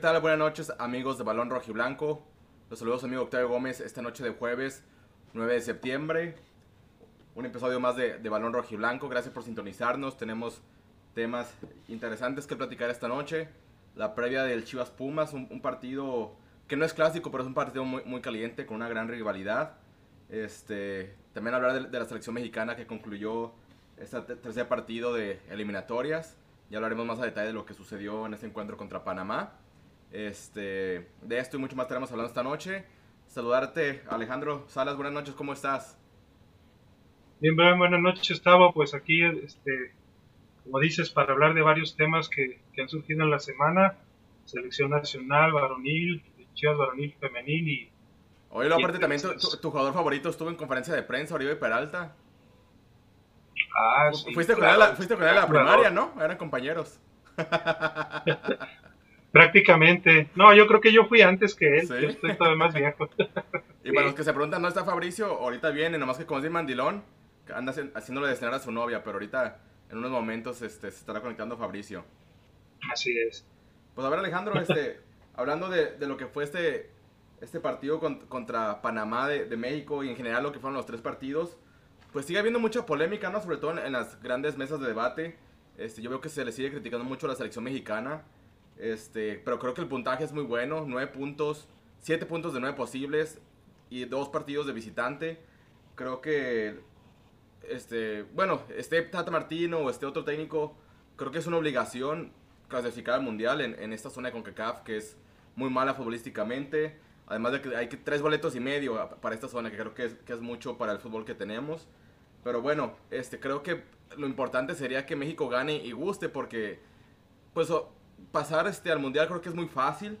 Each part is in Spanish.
Hola, ¿qué tal? Buenas noches, amigos de Balón Rojo y Blanco. Los saludos, amigo Octavio Gómez, esta noche de jueves, 9 de septiembre. Un episodio más de, de Balón Rojo y Blanco. Gracias por sintonizarnos. Tenemos temas interesantes que platicar esta noche. La previa del Chivas Pumas, un, un partido que no es clásico, pero es un partido muy, muy caliente, con una gran rivalidad. Este, también hablar de, de la selección mexicana que concluyó este tercer partido de eliminatorias. Ya hablaremos más a detalle de lo que sucedió en este encuentro contra Panamá. Este, de esto y mucho más estaremos hablando esta noche. Saludarte, Alejandro Salas, buenas noches, ¿cómo estás? Bien, buenas noches, Estaba Pues aquí, este, como dices, para hablar de varios temas que, que han surgido en la semana: selección nacional, varonil, chivas varonil, femenil y. Oye, lo aparte también tu, tu, tu, jugador favorito estuvo en conferencia de prensa, Oribe Peralta. Ah, sí, fuiste, claro. con él, fuiste con él a la primaria, ¿no? Eran compañeros. Prácticamente. No, yo creo que yo fui antes que él. ¿Sí? Yo estoy todavía más viejo. Y para los que se preguntan, ¿no está Fabricio? Ahorita viene, nomás que como es de mandilón, que anda haci- haciéndole de cenar a su novia, pero ahorita en unos momentos este, se estará conectando Fabricio. Así es. Pues a ver, Alejandro, este, hablando de, de lo que fue este, este partido con- contra Panamá de, de México y en general lo que fueron los tres partidos, pues sigue habiendo mucha polémica, ¿no? Sobre todo en, en las grandes mesas de debate. Este, yo veo que se le sigue criticando mucho a la selección mexicana, este, pero creo que el puntaje es muy bueno, nueve puntos, siete puntos de nueve posibles y dos partidos de visitante. Creo que, este, bueno, este Tata Martino o este otro técnico, creo que es una obligación clasificar al mundial en, en esta zona de CONCACAF que es muy mala futbolísticamente. Además de que hay que tres boletos y medio para esta zona, que creo que es, que es mucho para el fútbol que tenemos. Pero bueno, este, creo que lo importante sería que México gane y guste, porque pues pasar este, al mundial creo que es muy fácil.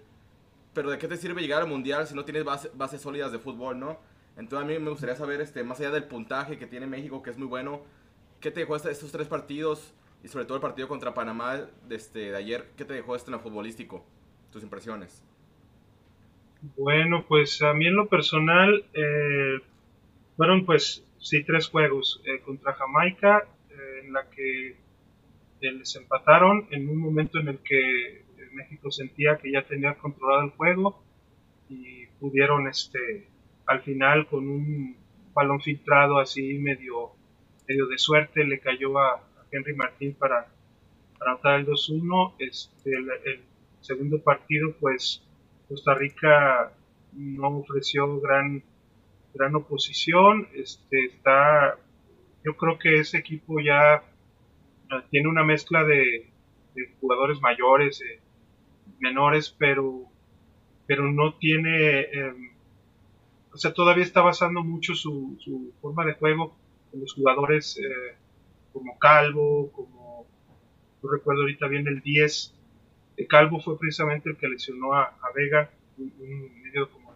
Pero ¿de qué te sirve llegar al mundial si no tienes base- bases sólidas de fútbol, no? Entonces a mí me gustaría saber, este, más allá del puntaje que tiene México, que es muy bueno, ¿qué te dejó estos tres partidos? Y sobre todo el partido contra Panamá de, este, de ayer, ¿qué te dejó este en lo futbolístico? Tus impresiones. Bueno, pues a mí en lo personal eh, fueron pues sí tres juegos eh, contra Jamaica eh, en la que les empataron en un momento en el que eh, México sentía que ya tenía controlado el juego y pudieron este al final con un balón filtrado así medio medio de suerte le cayó a, Henry Martín para, para anotar el 2-1 este el, el segundo partido pues Costa Rica no ofreció gran gran oposición este está yo creo que ese equipo ya tiene una mezcla de, de jugadores mayores eh, menores pero pero no tiene eh, o sea todavía está basando mucho su, su forma de juego en los jugadores eh, como Calvo como no recuerdo ahorita bien el 10 eh, Calvo fue precisamente el que lesionó a, a Vega un, un medio como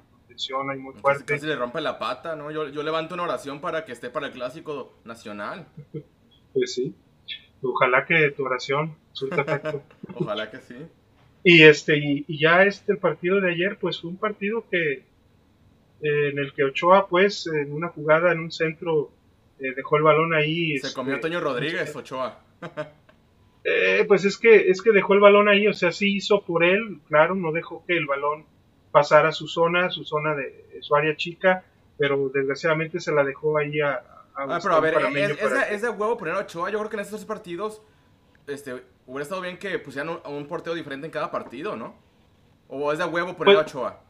ahí muy Casi, fuerte casi le rompe la pata, ¿no? Yo, yo levanto una oración para que esté para el clásico nacional. pues sí ojalá que tu oración surta efecto Ojalá que sí. Y este y, y ya este el partido de ayer pues fue un partido que eh, en el que Ochoa pues en una jugada en un centro eh, dejó el balón ahí Se este, comió Toño Rodríguez, Ochoa. eh, pues es que es que dejó el balón ahí o sea sí hizo por él claro no dejó que el balón pasara a su zona su zona de su área chica pero desgraciadamente se la dejó ahí a, a Ah, Gustavo pero a ver, Panameño es, es de, es de huevo poner a Ochoa. Yo creo que en estos tres partidos este, hubiera estado bien que pusieran un, a un portero diferente en cada partido, ¿no? O es de huevo poner a Pues, Ochoa.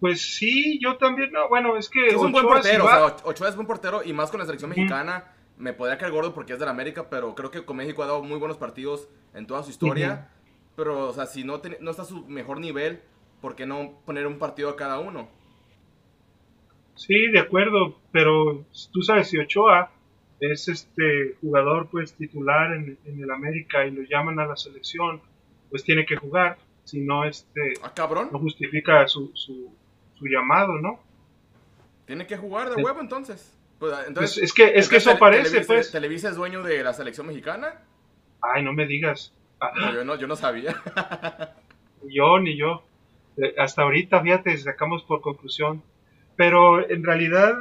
pues sí yo también no bueno es que Es un buen Ochoa, si portero, va- o sea, Ochoa es buen portero y más con la selección mexicana. Me podría caer gordo porque es de la América, pero creo que con México ha dado muy buenos partidos en toda su historia. Pero, o sea, si no, ten- no está a su mejor nivel, ¿por qué no poner un partido a cada uno? Sí, de acuerdo, pero tú sabes si Ochoa es este jugador pues titular en, en el América y lo llaman a la selección, pues tiene que jugar, si no este Ah, cabrón. no justifica su, su, su llamado, ¿no? Tiene que jugar de huevo entonces. Pues, Pues entonces es que es que eso parece, Televisa, pues. Televisa es dueño de la selección mexicana. Ay, no me digas. Ah, No, yo no, yo no sabía. Ni yo ni yo. Eh, Hasta ahorita, fíjate, sacamos por conclusión. Pero en realidad,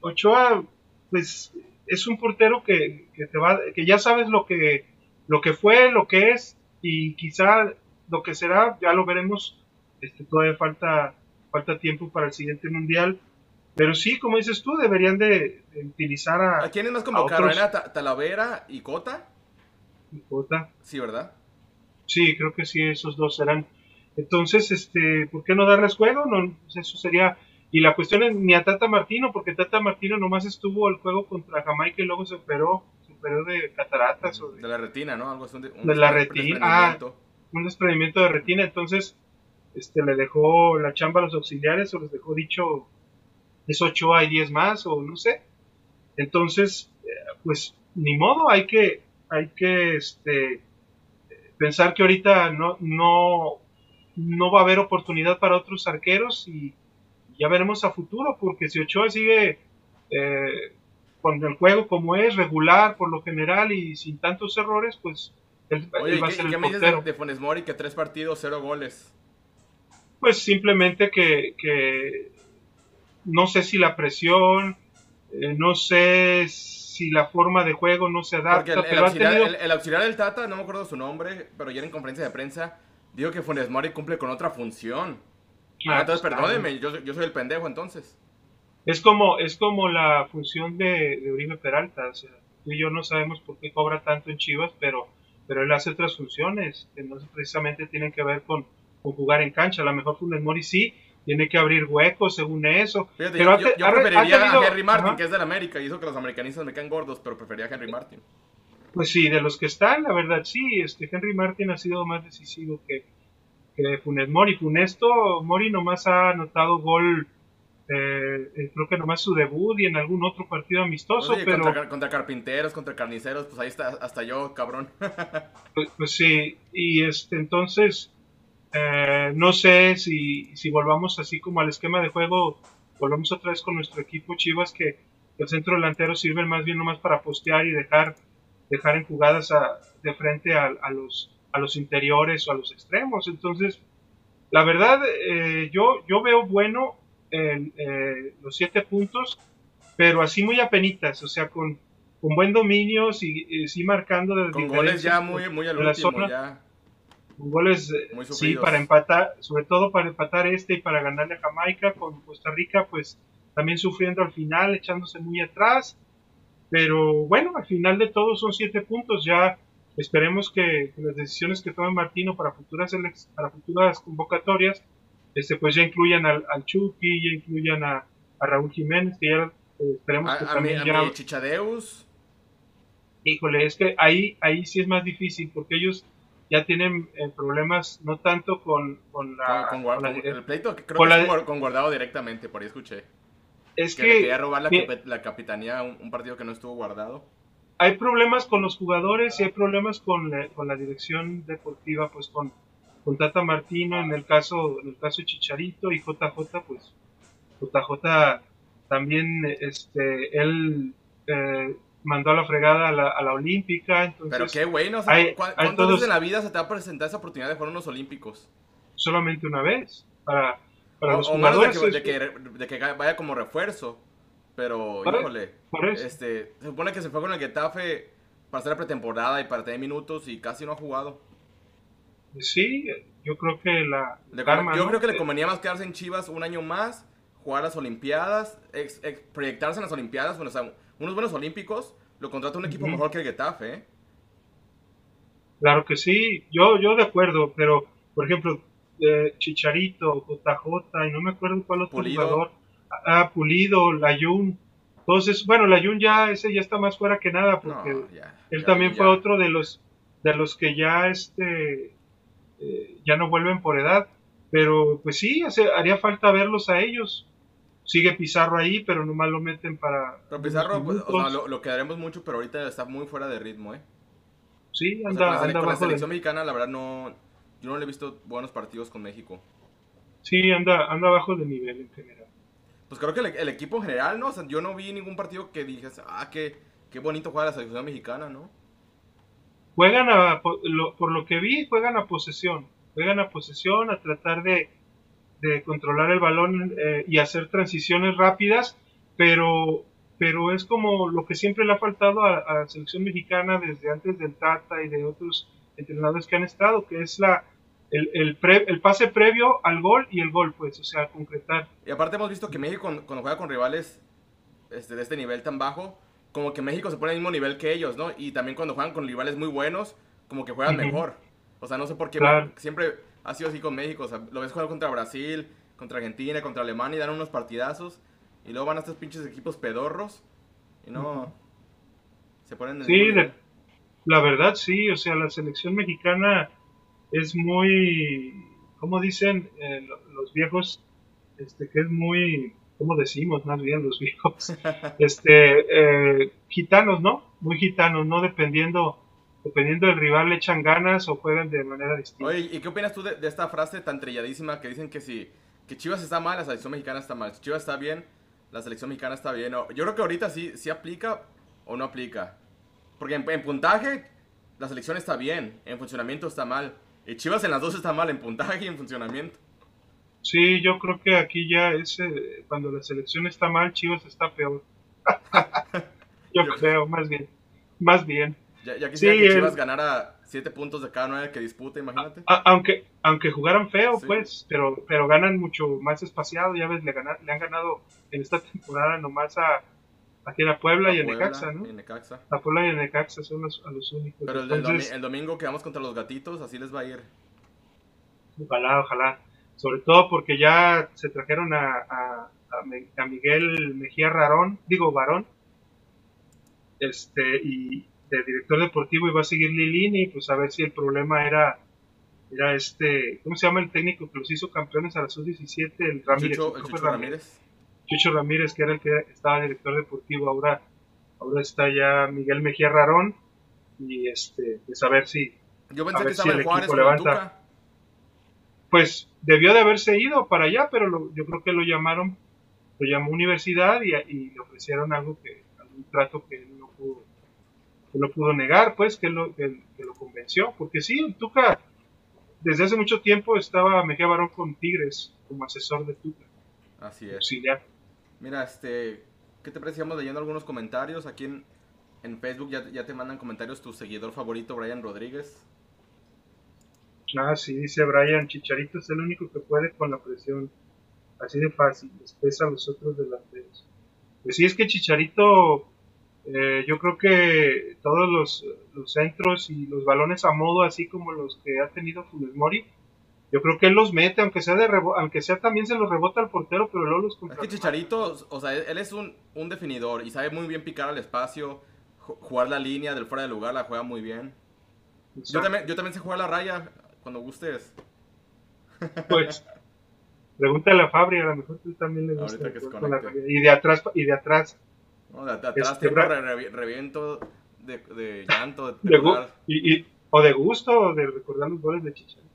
Ochoa, pues, es un portero que, que te va, que ya sabes lo que, lo que fue, lo que es, y quizá lo que será, ya lo veremos. Este, todavía falta, falta tiempo para el siguiente mundial. Pero sí, como dices tú, deberían de, utilizar a. ¿A quiénes más convocaron? ¿Era Talavera y Cota? Y Cota. Sí, ¿verdad? Sí, creo que sí, esos dos serán. Entonces, este, ¿por qué no darles juego? No, pues eso sería. Y la cuestión es ni a Tata Martino, porque Tata Martino nomás estuvo el juego contra Jamaica y luego se operó, se operó de cataratas o de, la retina, ¿no? Algo así, de la retina. Ah, un desprendimiento de retina, entonces este le dejó la chamba a los auxiliares o les dejó dicho es 8 hay 10 más o no sé. Entonces, eh, pues ni modo, hay que hay que este pensar que ahorita no no no va a haber oportunidad para otros arqueros y ya veremos a futuro, porque si Ochoa sigue eh, con el juego como es, regular por lo general y sin tantos errores, pues él, va a ser ¿qué me dices de, Funes Mori que tres partidos, cero goles? Pues simplemente que, no sé si la presión, eh, no sé si la forma de juego no se adapta. El, pero el, auxiliar, del Tata, no me acuerdo su nombre, pero ya en conferencia de prensa dijo que Funes Mori cumple con otra función. Ah, entonces perdóneme, yo, yo, soy el pendejo entonces. Es como, es como la función de, de Uribe Peralta, o sea, tú y yo no sabemos por qué cobra tanto en Chivas, pero, pero él hace otras funciones que no precisamente tienen que ver con, con jugar en cancha. A lo mejor Funes Mori sí, tiene que abrir huecos según eso. pero yo, preferiría a Henry Martin, que es del América, y eso que los americanistas me caen gordos, pero preferiría a Henry Martin. Pues sí, de los que están, la verdad sí, este Henry Martin ha sido más decisivo que, que Funes Mori. Funesto, Mori nomás ha anotado gol, eh, eh, creo que nomás su debut y en algún otro partido amistoso. pero contra, contra, carpinteros, contra carniceros, pues ahí está, hasta yo, cabrón. pues, pues, sí, y este entonces, eh, no sé si, si volvamos así como al esquema de juego, volvamos otra vez con nuestro equipo Chivas, que el centro delantero sirve más bien nomás para postear y dejar, dejar en jugadas de frente a los a los interiores o a los extremos. Entonces, la verdad, eh, yo, yo veo bueno eh, los siete puntos, pero así muy apenitas, o sea, con, con buen dominio, sí, sí marcando de Con goles ya muy, muy al último, ya. Con goles, eh, sí, para empatar, sobre todo para empatar este y para ganarle a Jamaica, con Costa Rica, pues también sufriendo al final, echándose muy atrás. Pero bueno, al final de todo son siete puntos, ya Esperemos que, las decisiones que tome Martino para futuras para futuras convocatorias este pues ya incluyan al, al Chucky, ya incluyan a, Raúl Jiménez, que ya eh, esperemos que también ya... Chichadeus. Híjole, es que ahí, ahí sí es más difícil porque ellos ya tienen eh, problemas no tanto con, con la... Con, el pleito creo que con guardado directamente, por ahí escuché. Es que... que quería robar la, capitanía un partido que no estuvo guardado hay problemas con los jugadores y hay problemas con la, con la dirección deportiva, pues con, con Tata Martino en el caso en el caso de Chicharito y JJ, pues JJ también este él eh, mandó a la fregada a la, a la Olímpica. Entonces, Pero qué bueno, ¿cuántas veces en la vida se te va a presentar esa oportunidad de jugar unos Olímpicos? Solamente una vez, para, para los jugadores. de que, de que vaya como refuerzo. Pero, híjole, este, se supone que se fue con el Getafe para hacer la pretemporada y para tener minutos y casi no ha jugado. Sí, yo creo que la... yo creo que le convenía más quedarse en Chivas un año más, jugar las Olimpiadas, proyectarse en las Olimpiadas, bueno, unos buenos olímpicos, lo contrata un equipo mejor que el Getafe, ¿eh? Claro que sí, yo, yo de acuerdo, pero, por ejemplo, eh, Chicharito, JJ, y no me acuerdo cuál otro jugador ha Pulido, Layun. Entonces, bueno, Layun ya ese ya está más fuera que nada porque él también fue otro de los de los que ya este eh, ya no vuelven por edad, pero pues sí, haría falta verlos a ellos. Sigue Pizarro ahí, pero nomás lo meten para. Pero Pizarro, pues, lo, quedaremos mucho, pero ahorita está muy fuera de ritmo, ¿eh? Sí, anda, con la, selección mexicana, la verdad, no. Yo no le he visto buenos partidos con México. Sí, anda, anda bajo de nivel en general pues creo que el, equipo en general, ¿no? Yo no vi ningún partido que dije, ah, qué, qué bonito juega la selección mexicana, ¿no? Juegan a, por lo, que vi, juegan a posesión. Juegan a posesión, a tratar de, de controlar el balón eh, y hacer transiciones rápidas, pero, pero es como lo que siempre le ha faltado a, la selección mexicana desde antes del Tata y de otros entrenadores que han estado, que es la, el, el, el, pase previo al gol y el gol, pues, o sea, concretar. Y aparte hemos visto que México cuando, juega con rivales este, de este nivel tan bajo, como que México se pone al mismo nivel que ellos, ¿no? Y también cuando juegan con rivales muy buenos, como que juegan mejor. O sea, no sé por qué siempre ha sido así con México. O sea, lo ves jugar contra Brasil, contra Argentina, contra Alemania y dan unos partidazos. Y luego van a estos pinches equipos pedorros y no se ponen en Sí, la verdad sí, o sea, la selección mexicana es muy, como dicen eh, los viejos, este, que es muy, ¿cómo decimos más bien los viejos? este, eh, gitanos, ¿no? Muy gitanos, ¿no? Dependiendo dependiendo del rival le echan ganas o juegan de manera distinta. Oye, ¿y qué opinas tú de, esta frase tan trilladísima que dicen que si que Chivas está mal, la selección mexicana está mal? Si Chivas está bien, la selección mexicana está bien. yo creo que ahorita sí, sí aplica o no aplica. Porque en, puntaje la selección está bien, en funcionamiento está mal. Y Chivas en las dos está mal, en puntaje y en funcionamiento. Sí, yo creo que aquí ya es eh, cuando la selección está mal, Chivas está peor. yo, creo, más bien. Más bien. Ya, ya quisiera que Chivas ganara 7 puntos de cada 9 que disputa, imagínate. aunque, aunque jugaran feo, pues, pero, pero ganan mucho más espaciado. Ya ves, le, le han ganado en esta temporada nomás a, aquí a Puebla y a Necaxa, ¿no? Necaxa. A Puebla y a Necaxa son los, a los únicos. Pero el, domingo que vamos contra los gatitos, así les va a ir. Ojalá, ojalá. Sobre todo porque ya se trajeron a, a, a Miguel Mejía Rarón, digo Varón, este, y, de director deportivo y va a seguir Lilini, pues a ver si el problema era era este, ¿cómo se llama el técnico que los hizo campeones a la sub-17? El Ramírez. Chucho, Ramírez. Chucho Ramírez, que era el que estaba director deportivo, ahora, ahora está ya Miguel Mejía Rarón, y este, pues a ver si. Yo pensé que estaba en Juárez levanta. Pues debió de haberse ido para allá, pero yo creo que lo llamaron, lo llamó universidad y, y le ofrecieron algo que, algún trato que no pudo lo pudo negar, pues, que lo, que, lo convenció. Porque sí, Tuca, desde hace mucho tiempo estaba Mejía Barón con Tigres como asesor de Tuca. Así es. ya Mira, este, ¿qué te parece? leyendo algunos comentarios. Aquí en, en Facebook ya, te mandan comentarios tu seguidor favorito, Brian Rodríguez. Ah, sí, dice Brian, Chicharito es el único que puede con la presión. Así de fácil, les a los otros delanteros. Pues sí, es que Chicharito eh, yo creo que todos los, centros y los balones a modo, así como los que ha tenido Funes Mori, yo creo que él los mete, aunque sea de aunque sea también se los rebota al portero, pero luego los Es que Chicharito, o sea, él es un, un, definidor y sabe muy bien picar al espacio, jugar la línea del fuera de lugar, la juega muy bien. Yo también, yo también sé jugar la raya, cuando gustes. Pues, pregúntale a Fabri, a lo mejor tú también le gusta. Y de atrás, y de atrás no, de, atrás este, reviento de, llanto. De, y, o de gusto o de recordar los goles de Chicharito.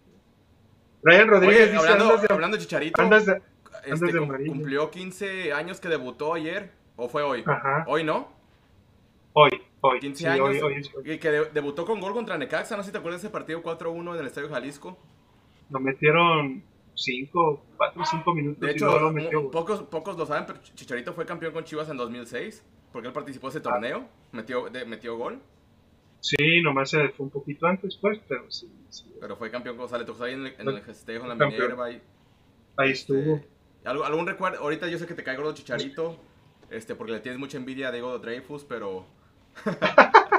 Brian Rodríguez hablando, de, hablando de Chicharito, este, cumplió 15 años que debutó ayer, o fue hoy. Hoy, ¿no? Hoy, hoy. 15 años. Y que debutó con gol contra Necaxa, no sé si te acuerdas de ese partido 4-1 en el Estadio Jalisco. Lo metieron 5, 4 5 minutos. De hecho, pocos, pocos lo saben, pero Chicharito fue campeón con Chivas en 2006, porque él participó en ese torneo, metió, metió gol. Sí, nomás se fue un poquito antes, pues, pero sí. Pero fue campeón con Sale, ahí en el, en el festejo, en la Minerva. Ahí, ahí estuvo. Este, ¿Algún recuerdo? Ahorita yo sé que te cae gordo Chicharito, este, porque le tienes mucha envidia a Diego Dreyfus, pero...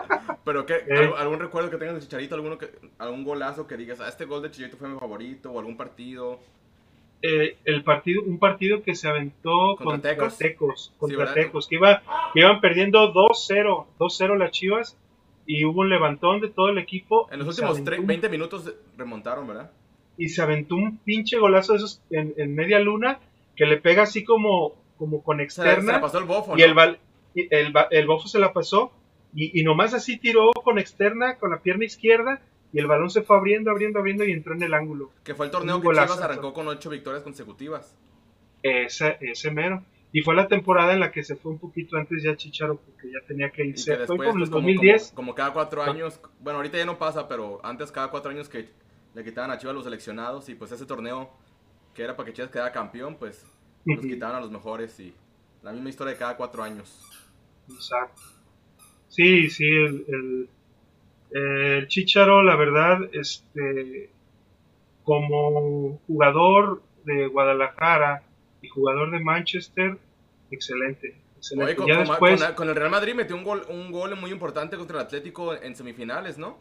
Pero ¿qué, eh. algún recuerdo que tengas de Chicharito, alguno que, algún golazo que digas, ah, este gol de Chicharito fue mi favorito, o algún partido. Eh, el partido, un partido que se aventó contra, Tecos, contra Tecos, que, iba, que iban perdiendo 2-0, 2-0 las Chivas, y hubo un levantón de todo el equipo. En los últimos 20 minutos remontaron, ¿verdad? Y se aventó un pinche golazo de esos en, media luna, que le pega así como, como con externa. Se, pasó el bofo, Y el, el, el bofo se la pasó, y, nomás así tiró con externa, con la pierna izquierda, y el balón se fue abriendo, abriendo, abriendo y entró en el ángulo. Que fue el torneo que Chivas arrancó con ocho victorias consecutivas. Ese, ese mero. Y fue la temporada en la que se fue un poquito antes ya Chicharo porque ya tenía que irse. fue como el 2010. Como, cada cuatro años, bueno, ahorita ya no pasa, pero antes cada cuatro años que le quitaban a Chivas los seleccionados y pues ese torneo que era para que Chivas quedara campeón, pues los quitaban a los mejores y la misma historia de cada cuatro años. Exacto. Sí, sí, el, el, Chicharo, la verdad, este, como jugador de Guadalajara y jugador de Manchester, excelente. excelente. con, ya después, con, el Real Madrid metió un gol, un gol muy importante contra el Atlético en semifinales, ¿no?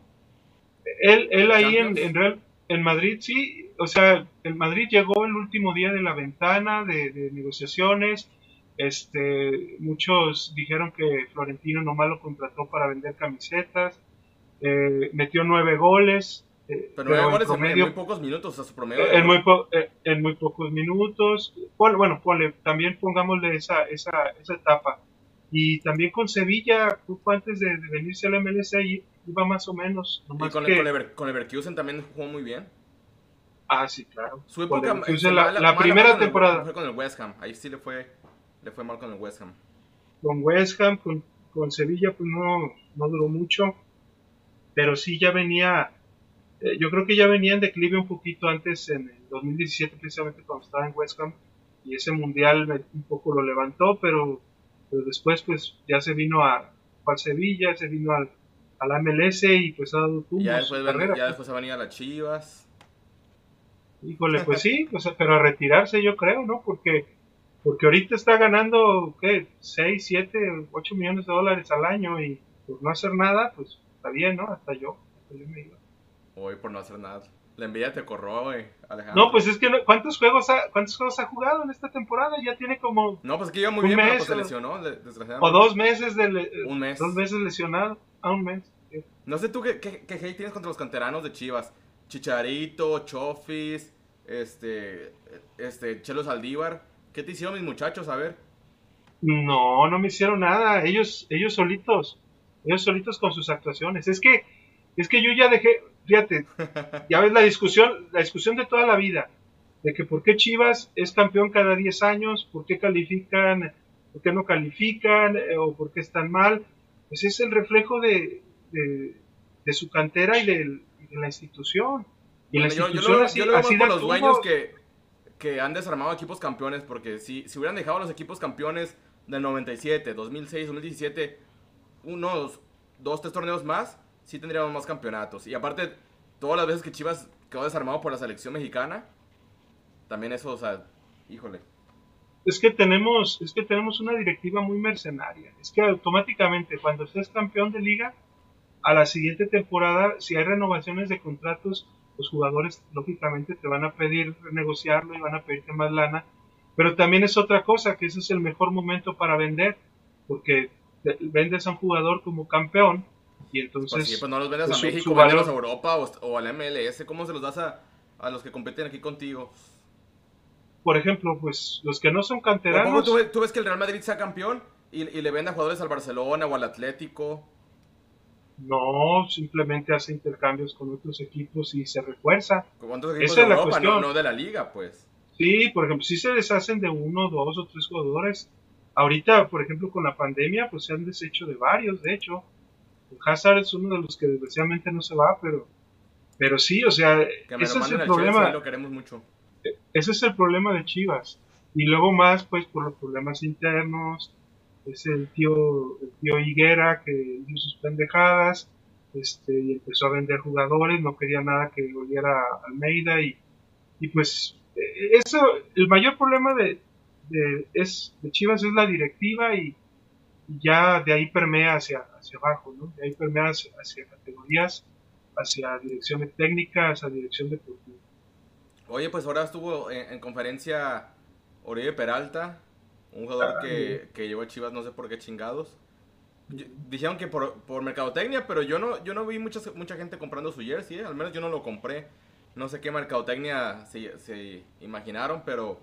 Él, él ahí en, en, Real, en Madrid, sí, o sea, el Madrid llegó el último día de la ventana de, de negociaciones. Este, muchos dijeron que Florentino nomás lo contrató para vender camisetas. Eh, metió nueve goles, eh, pero, en, muy pocos minutos, a su promedio. En muy, eh, en muy pocos minutos. Bueno, ponle, también pongámosle esa, esa, esa etapa. Y también con Sevilla, poco antes de, venirse al MLS, ahí iba más o menos. Y con, que... con, Leverkusen también jugó muy bien. Ah, sí, claro. Su época, la, la, primera temporada. Fue con el West Ham, ahí sí le fue, le fue mal con el West Ham. Con West Ham, con, con Sevilla, pues no, no duró mucho. Pero sí ya venía eh, yo creo que ya venía en declive un poquito antes, en el 2017, precisamente cuando estaba en West Ham, y ese mundial un poco lo levantó, pero, después pues ya se vino a, a Sevilla, se vino al, al MLS y pues ha dado tumbos. Ya después, carrera, ya después se venía a las Chivas. Híjole, pues sí, pero a retirarse yo creo, ¿no? Porque porque ahorita está ganando, ¿qué? 6, 7, 8 millones de dólares al año y por no hacer nada, pues está bien, ¿no? Hasta yo, hasta yo me iba. Hoy por no hacer nada. La envidia te corroa, güey, Alejandro. No, pues es que ¿cuántos juegos ha, cuántos juegos ha jugado en esta temporada? Ya tiene como No, pues es que iba muy bien, mes, pero se lesionó, desgraciadamente. O dos meses de un mes. Dos meses lesionado, a un mes. No sé tú qué, qué, qué, hate tienes contra los canteranos de Chivas. Chicharito, Chofis, este este Chelo Saldívar. ¿Qué te hicieron mis muchachos? A ver. No, no me hicieron nada. Ellos ellos solitos. Ellos solitos con sus actuaciones. Es que es que yo ya dejé, fíjate, ya ves la discusión, la discusión de toda la vida, de que por qué Chivas es campeón cada 10 años, por qué califican, por qué no califican, eh, o por qué están mal, pues es el reflejo de, de, su cantera y de, la institución. Y la institución yo, lo, así, yo lo veo por los dueños que, que han desarmado equipos campeones, porque si, si hubieran dejado los equipos campeones del 97, 2006, 2017, unos dos, tres torneos más, sí tendríamos más campeonatos. Y aparte, todas las veces que Chivas quedó desarmado por la selección mexicana, también eso, o sea, híjole. Es que tenemos, es que tenemos una directiva muy mercenaria. Es que automáticamente cuando estés campeón de liga, a la siguiente temporada, si hay renovaciones de contratos, los jugadores lógicamente te van a pedir renegociarlo y van a pedirte más lana. Pero también es otra cosa, que ese es el mejor momento para vender, porque vendes a un jugador como campeón y entonces. Pues sí, pues no los vendes a pues México, a Europa o, o, al MLS. ¿Cómo se los das a, a, los que compiten aquí contigo? Por ejemplo, pues los que no son canteranos. Tú, tú, ves que el Real Madrid sea campeón y, y le vende a jugadores al Barcelona o al Atlético? No, simplemente hace intercambios con otros equipos y se refuerza. ¿Cuántos equipos de Europa, no, no, de la liga, pues? Sí, por ejemplo, si se deshacen de uno, dos o tres jugadores. Ahorita, por ejemplo, con la pandemia, pues se han deshecho de varios, de hecho. Hazard es uno de los que desgraciadamente no se va, pero, pero sí, o sea, ese es el problema. lo queremos mucho. Ese es el problema de Chivas. Y luego más, pues, por los problemas internos, es el tío, el tío Higuera que hizo sus pendejadas, este, y empezó a vender jugadores, no quería nada que volviera a Almeida y, y pues e, eso, el mayor problema de, de, es, de Chivas es la directiva y, ya de ahí permea hacia, hacia abajo, ¿no? De ahí permea hacia, categorías, hacia direcciones técnicas, hacia dirección deportiva. Oye, pues ahora estuvo en, conferencia Oribe Peralta, un jugador ah, que, que llevó a Chivas no sé por qué chingados. dijeron que por, por, mercadotecnia, pero yo no, yo no vi mucha, mucha gente comprando su jersey, ¿eh? al menos yo no lo compré. No sé qué mercadotecnia se, se imaginaron, pero,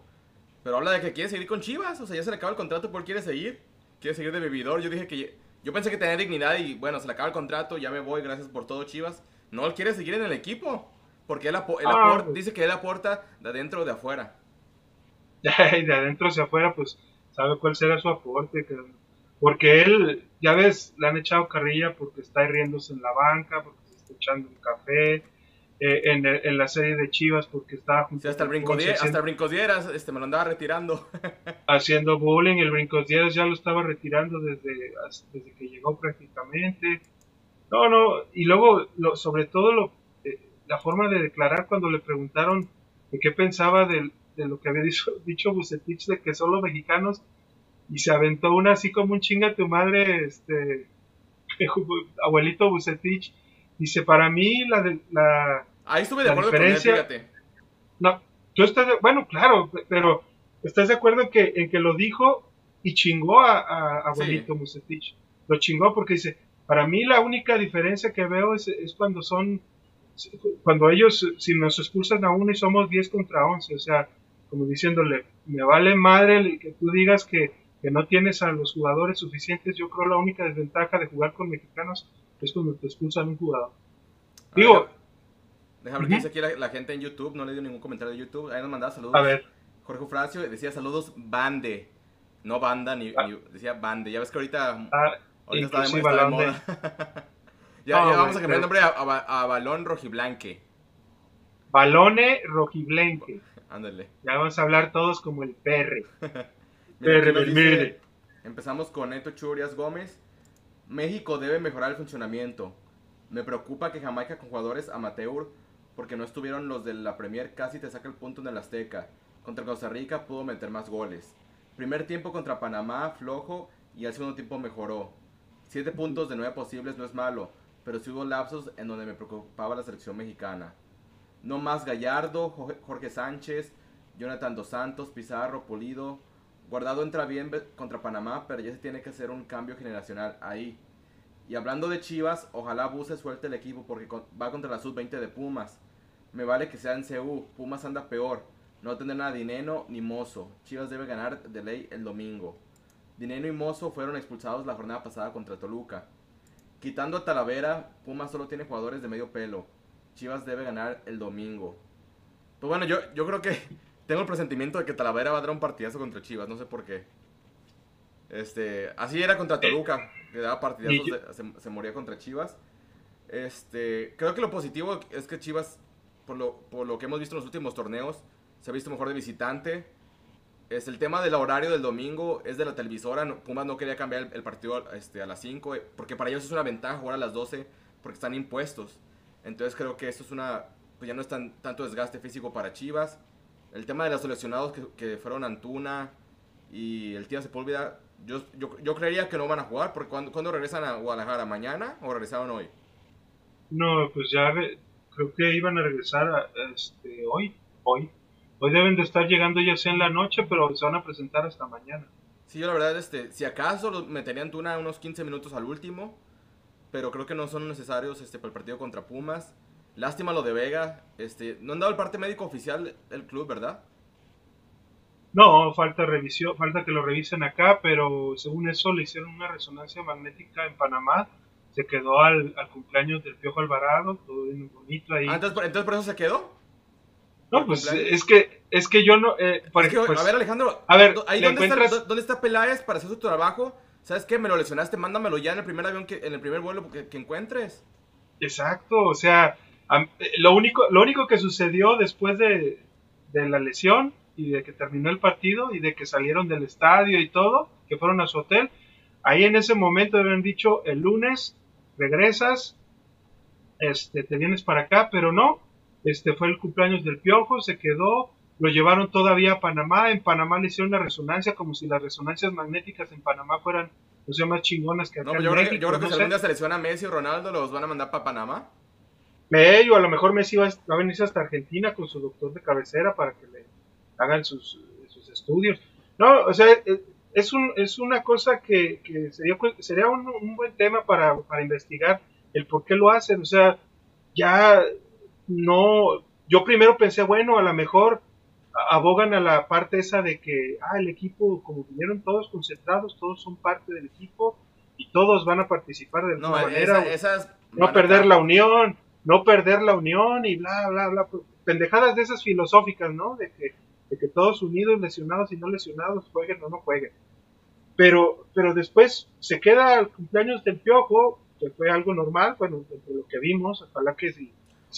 pero habla de que quiere seguir con Chivas, o sea, ya se le acaba el contrato, ¿por quiere seguir? Quiere seguir de bebidor. Yo dije que. Yo pensé que tenía dignidad y bueno, se le acaba el contrato, ya me voy, gracias por todo, Chivas. No, él quiere seguir en el equipo. Porque él, ah, pues. dice que él aporta de adentro o de afuera. de adentro hacia afuera, pues sabe cuál será su aporte. Porque él, ya ves, le han echado carrilla porque está riéndose en la banca, porque se está echando un café, eh, en, en, la serie de Chivas porque estaba junto hasta el brinco hasta el brincodieras este me lo andaba retirando haciendo bullying el brincodieras ya lo estaba retirando desde desde que llegó prácticamente no no y luego lo, sobre todo lo eh, la forma de declarar cuando le preguntaron de qué pensaba de, lo que había dicho, dicho Bucetich de que son los mexicanos y se aventó una así como un chinga tu madre, este, abuelito Bucetich. Dice, para mí la Ahí estuve de acuerdo diferencia, con él, No, tú estás de, bueno, claro, pero ¿estás de acuerdo en que, en que lo dijo y chingó a, a, abuelito sí. Lo chingó porque dice, para mí la única diferencia que veo es, es cuando son, cuando ellos, si nos expulsan a uno y somos 10 contra 11, o sea, como diciéndole, me vale madre que tú digas que, que no tienes a los jugadores suficientes, yo creo la única desventaja de jugar con mexicanos es cuando te expulsan un jugador. Digo, Déjame ver qué dice aquí la, gente en YouTube. No le dio ningún comentario de YouTube. Ahí nos mandaba saludos. A ver. Jorge Fracio decía saludos bande. No banda, ni, ah. decía bande. Ya ves que ahorita. Ah, ahorita está de, moda. ya, vamos a cambiar el nombre a, Balón Rojiblanque. Balone Rojiblanque. Ándale. Ya vamos a hablar todos como el perre. perre, Empezamos con Neto Churias Gómez. México debe mejorar el funcionamiento. Me preocupa que Jamaica con jugadores amateur porque no estuvieron los de la Premier, casi te saca el punto en el Azteca. Contra Costa Rica pudo meter más goles. Primer tiempo contra Panamá, flojo, y al segundo tiempo mejoró. Siete puntos de nueve posibles no es malo, pero sí hubo lapsos en donde me preocupaba la selección mexicana. No más Gallardo, Jorge Sánchez, Jonathan Dos Santos, Pizarro, Pulido. Guardado entra bien contra Panamá, pero ya se tiene que hacer un cambio generacional ahí. Y hablando de Chivas, ojalá Buse suelte el equipo porque va contra la sub-20 de Pumas. Me vale que sea en CU. Pumas anda peor. No tendrá nada Dineno ni Mozo. Chivas debe ganar de ley el domingo. Dineno y Mozo fueron expulsados la jornada pasada contra Toluca. Quitando a Talavera, Pumas solo tiene jugadores de medio pelo. Chivas debe ganar el domingo. Pues bueno, yo, yo creo que tengo el presentimiento de que Talavera va a dar un partidazo contra Chivas. No sé por qué. Este, así era contra Toluca, que daba partidazos, se, se moría contra Chivas. Este, creo que lo positivo es que Chivas por lo, por lo que hemos visto en los últimos torneos, se ha visto mejor de visitante. Es el tema del horario del domingo, es de la televisora. Pumas no quería cambiar el, partido este, a las 5, eh, porque para ellos es una ventaja jugar a las 12, porque están impuestos. Entonces creo que eso es una, pues ya no es tan, tanto desgaste físico para Chivas. El tema de los seleccionados que, que fueron Antuna y el Tía Sepúlveda, yo, yo, yo, creería que no van a jugar, porque cuando, cuando regresan a Guadalajara, ¿mañana o regresaron hoy? No, pues ya creo que iban a regresar este, hoy, hoy. Hoy deben de estar llegando ya sea en la noche, pero se van a presentar hasta mañana. Sí, yo la verdad, este, si acaso meterían Tuna unos 15 minutos al último, pero creo que no son necesarios este, para el partido contra Pumas. Lástima lo de Vega. Este, no han dado el parte médico oficial del club, ¿verdad? No, falta revisión, falta que lo revisen acá, pero según eso le hicieron una resonancia magnética en Panamá se quedó al, cumpleaños del Piojo Alvarado, todo bien bonito ahí. Ah, entonces, por eso se quedó. No, pues es que es que yo no. Eh, pues, a ver, Alejandro. A ver, ahí dónde, está, ¿dónde está Peláez para hacer su trabajo? ¿Sabes qué? Me lo lesionaste, mándamelo ya en el primer avión, que, en el primer vuelo que, encuentres. Exacto, o sea, eh, lo único, lo único que sucedió después de, de la lesión y de que terminó el partido y de que salieron del estadio y todo, que fueron a su hotel, ahí en ese momento habían dicho el lunes regresas, este, te vienes para acá, pero no, este fue el cumpleaños del Piojo, se quedó, lo llevaron todavía a Panamá, en Panamá le hicieron una resonancia como si las resonancias magnéticas en Panamá fueran, o sea, más chingonas que acá no, yo, creo que, yo creo que si algún día selecciona a Messi o Ronaldo, los van a mandar para Panamá. Medio, a lo mejor Messi va, a venirse hasta Argentina con su doctor de cabecera para que le hagan sus, sus estudios. No, o sea, eh, es, un, es una cosa que, sería, sería un, buen tema para, investigar el por qué lo hacen. O sea, ya no. Yo primero pensé, bueno, a lo mejor abogan a la parte esa de que, ah, el equipo, como vinieron todos concentrados, todos son parte del equipo y todos van a participar de alguna manera. no perder la unión, no perder la unión y bla, bla, bla. Pendejadas de esas filosóficas, ¿no? De que de que todos unidos, lesionados y no lesionados, jueguen o no jueguen. Pero, pero después se queda el cumpleaños del Piojo, que fue algo normal, bueno, de lo que vimos, ojalá que sí.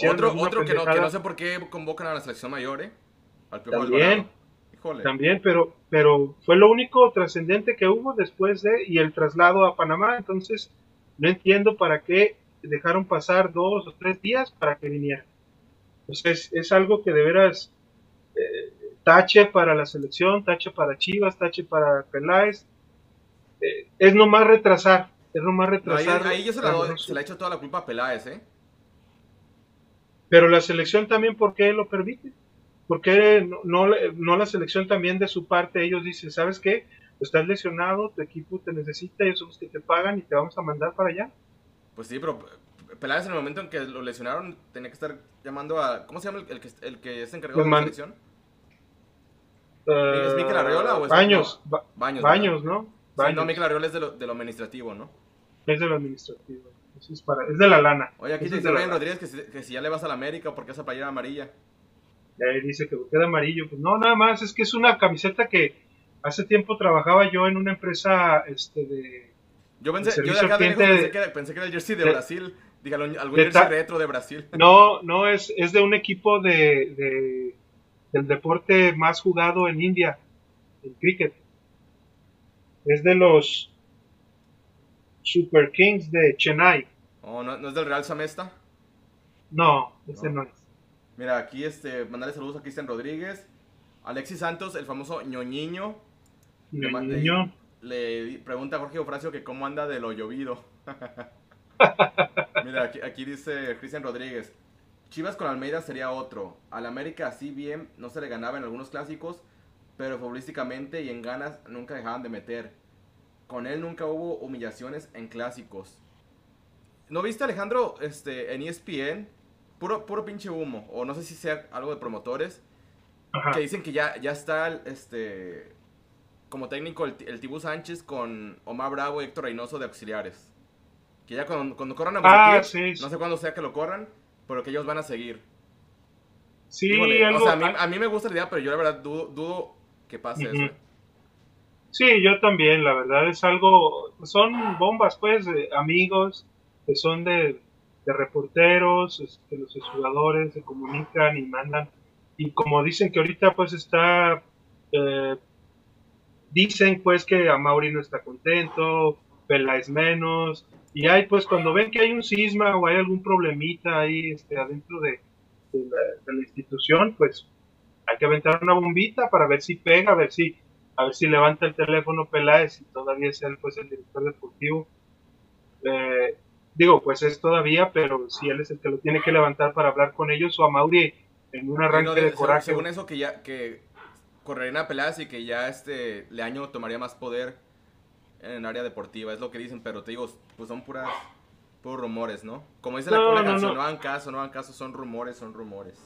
otro otro que no, que no, sé por qué convocan a la selección mayor, ¿eh? Al Piojo También, también, pero, pero fue lo único trascendente que hubo después de, y el traslado a Panamá, entonces no entiendo para qué dejaron pasar dos o tres días para que viniera. Pues es, es algo que de veras tache para la selección, tache para Chivas, tache para Peláez. Eh, es nomás retrasar, es nomás retrasar. ahí, yo se la, doy, se le ha hecho toda la culpa a Peláez, ¿eh? Pero la selección también, ¿por qué lo permite? ¿Por qué no, no, la selección también de su parte? Ellos dicen, ¿sabes qué? Estás lesionado, tu equipo te necesita, ellos son los que te pagan y te vamos a mandar para allá. Pues sí, pero Peláez en el momento en que lo lesionaron tenía que estar llamando a... ¿Cómo se llama el, que, el que es encargado de la selección? ¿Es Miquel Arriola o es Baños, Baños, Baños ¿no? Baños. no, Miquel Arriola es de lo, de lo administrativo, ¿no? Es de lo administrativo. Es, para, es de la lana. Oye, aquí dice Ryan Rodríguez que si, que si, ya le vas a la América, ¿por qué esa playera amarilla? ahí dice que queda amarillo. Pues no, nada más, es que es una camiseta que hace tiempo trabajaba yo en una empresa este de. Yo pensé, yo de acá de pensé, que, pensé, que, era el jersey de, Brasil. Dígalo, algún jersey retro de Brasil. No, no, es, es de un equipo de del deporte más jugado en India, el cricket. Es de los Super Kings de Chennai. Oh, ¿no, es del Real Samesta? No, ese no, es. Mira, aquí este, mandarle saludos a Cristian Rodríguez. Alexis Santos, el famoso ñoñiño. ñoñiño. Le, le, pregunta a Jorge Ofracio que cómo anda de lo llovido. Mira, aquí, aquí dice Cristian Rodríguez. Chivas con Almeida sería otro. Al América así bien no se le ganaba en algunos clásicos, pero futbolísticamente y en ganas nunca dejaban de meter. Con él nunca hubo humillaciones en clásicos. ¿No viste Alejandro este, en ESPN? Puro, puro pinche humo. O no sé si sea algo de promotores. Que dicen que ya, ya está este como técnico el, el Tibú Sánchez con Omar Bravo y Héctor Reynoso de auxiliares. Que ya cuando, cuando corran a ah, no sé cuándo sea que lo corran, pero que ellos van a seguir. Sí, o sea, a mí, a mí, me gusta la idea, pero yo la verdad dudo, que pase eso. Sí, yo también, la verdad es algo, son bombas pues, de amigos, que son de, de reporteros, que los jugadores se comunican y mandan, y como dicen que ahorita pues está, eh, dicen pues que a Mauri no está contento, Peláez menos, y hay, pues, cuando ven que hay un sisma o hay algún problemita ahí este, adentro de, la, institución, pues hay que aventar una bombita para ver si pega, a ver si, a ver si levanta el teléfono Peláez y todavía es él, pues, el director deportivo. Eh, digo, pues es todavía, pero si él es el que lo tiene que levantar para hablar con ellos o a Mauri en un arranque de, coraje. Según eso, que ya, que correría a Peláez y que ya este año tomaría más poder en el área deportiva, es lo que dicen, pero te digo, pues son puras, puros rumores, ¿no? Como dice la no, canción, no, hagan caso, no hagan caso, son rumores, son rumores.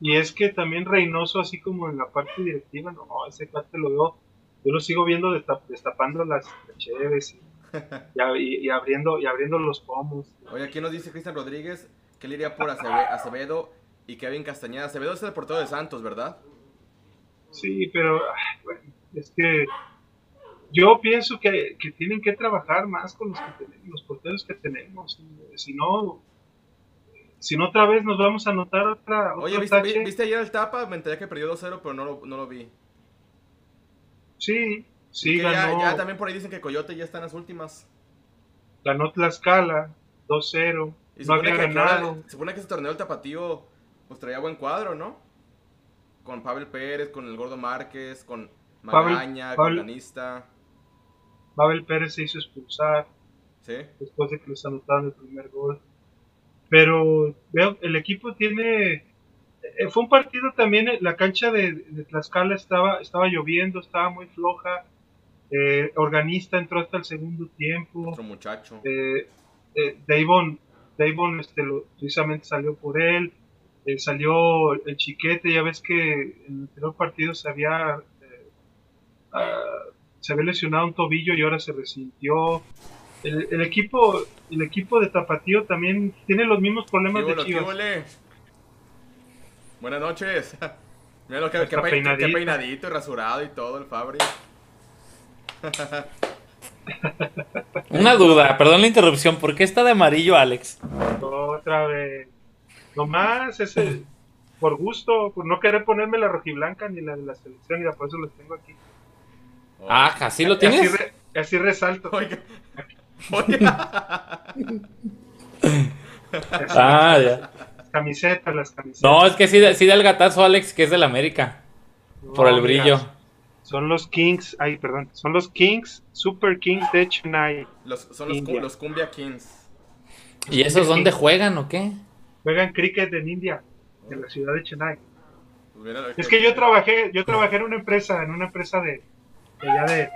Y es que también Reynoso, así como en la parte directiva, no, ese parte lo veo, yo lo sigo viendo destapando las cheves y, y, abriendo, y abriendo los pomos. Oye, aquí nos dice Cristian Rodríguez que él iría por Acevedo y Kevin Castañeda. Acevedo es el portero de Santos, ¿verdad? Sí, pero bueno, es que yo pienso que, tienen que trabajar más con los, que tenemos, los porteros que tenemos. Si no, si no otra vez nos vamos a notar otra. Oye, ¿viste, ¿viste, ayer el Tapa? Me enteré que perdió 2-0, pero no lo, no lo vi. Sí, sí, ganó. Ya, también por ahí dicen que Coyote ya está en las últimas. Ganó Tlaxcala, 2-0. No había ganado. se supone que ese torneo del Tapatío pues traía buen cuadro, ¿no? Con Pavel Pérez, con el Gordo Márquez, con Magaña, con Lanista. Babel Pérez se hizo expulsar ¿Sí? después de que les anotaron el primer gol. Pero veo, el equipo tiene... Eh, fue un partido también, eh, la cancha de, Tlaxcala estaba, estaba lloviendo, estaba muy floja. Eh, organista entró hasta el segundo tiempo. Otro muchacho. Eh, eh Davon, Davon este, precisamente salió por él. salió el chiquete, ya ves que en el anterior partido se había ah, se había lesionado un tobillo y ahora se resintió. El, equipo el equipo de Tapatío también tiene los mismos problemas de Chivas. Buenas noches. Mira lo que, que, peinadito. peinadito y rasurado y todo el Fabri. Una duda, perdón la interrupción, ¿por qué está de amarillo Alex? Otra vez. Nomás ese por gusto, por no querer ponerme la rojiblanca ni la de la selección, y por eso los tengo aquí. Ah, ¿así lo tienes? Así, resalto. Oiga. ah, ya. camisetas, las camisetas. No, es que sí, sí da el gatazo Alex, que es del América. Por el mira, brillo. Son los Kings, ay, perdón, son los Kings, Super Kings de Chennai. Los, son los, los Cumbia Kings. ¿Y esos dónde juegan o qué? Juegan cricket en India, en la ciudad de Chennai. Pues mira, Es que yo trabajé, yo trabajé en una empresa, en una empresa de, de allá de,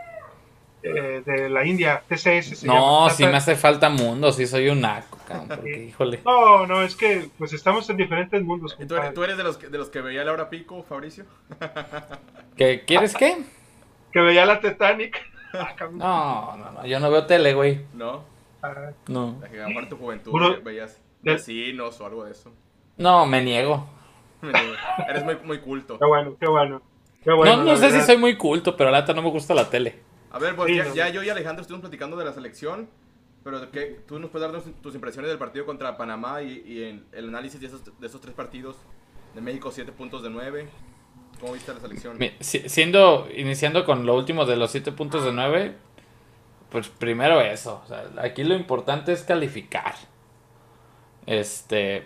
eh, de la India, TCS. se No, llama. sí me hace falta mundo, sí soy un naco, cabrón, porque, híjole. No, no, es que pues estamos en diferentes mundos. ¿Y tú eres, tú eres de, los que, de los que veía la hora pico, Fabricio? ¿Qué, ¿Quieres qué? Que veía la Titanic. Ah. No, no, no, yo no veo tele, güey. ¿No? Ah, No. La que a lo mejor en tu juventud Uno- veías de- vecinos o algo de eso. No, me niego. Eres muy, muy culto. qué bueno, qué bueno. Bueno, no, no sé si soy muy culto, pero la neta no me gusta la tele. A ver, pues Sí, ya, no. ya yo y Alejandro estuvimos platicando de la selección, pero ¿qué, tú nos puedes dar tus impresiones del partido contra Panamá y, y en el análisis de esos, de esos tres partidos. De México, 7 puntos de 9. ¿Cómo viste la selección? Mi- si- Siendo, iniciando con lo último de los 7 puntos de 9, pues primero eso. o sea, aquí lo importante es calificar. Este,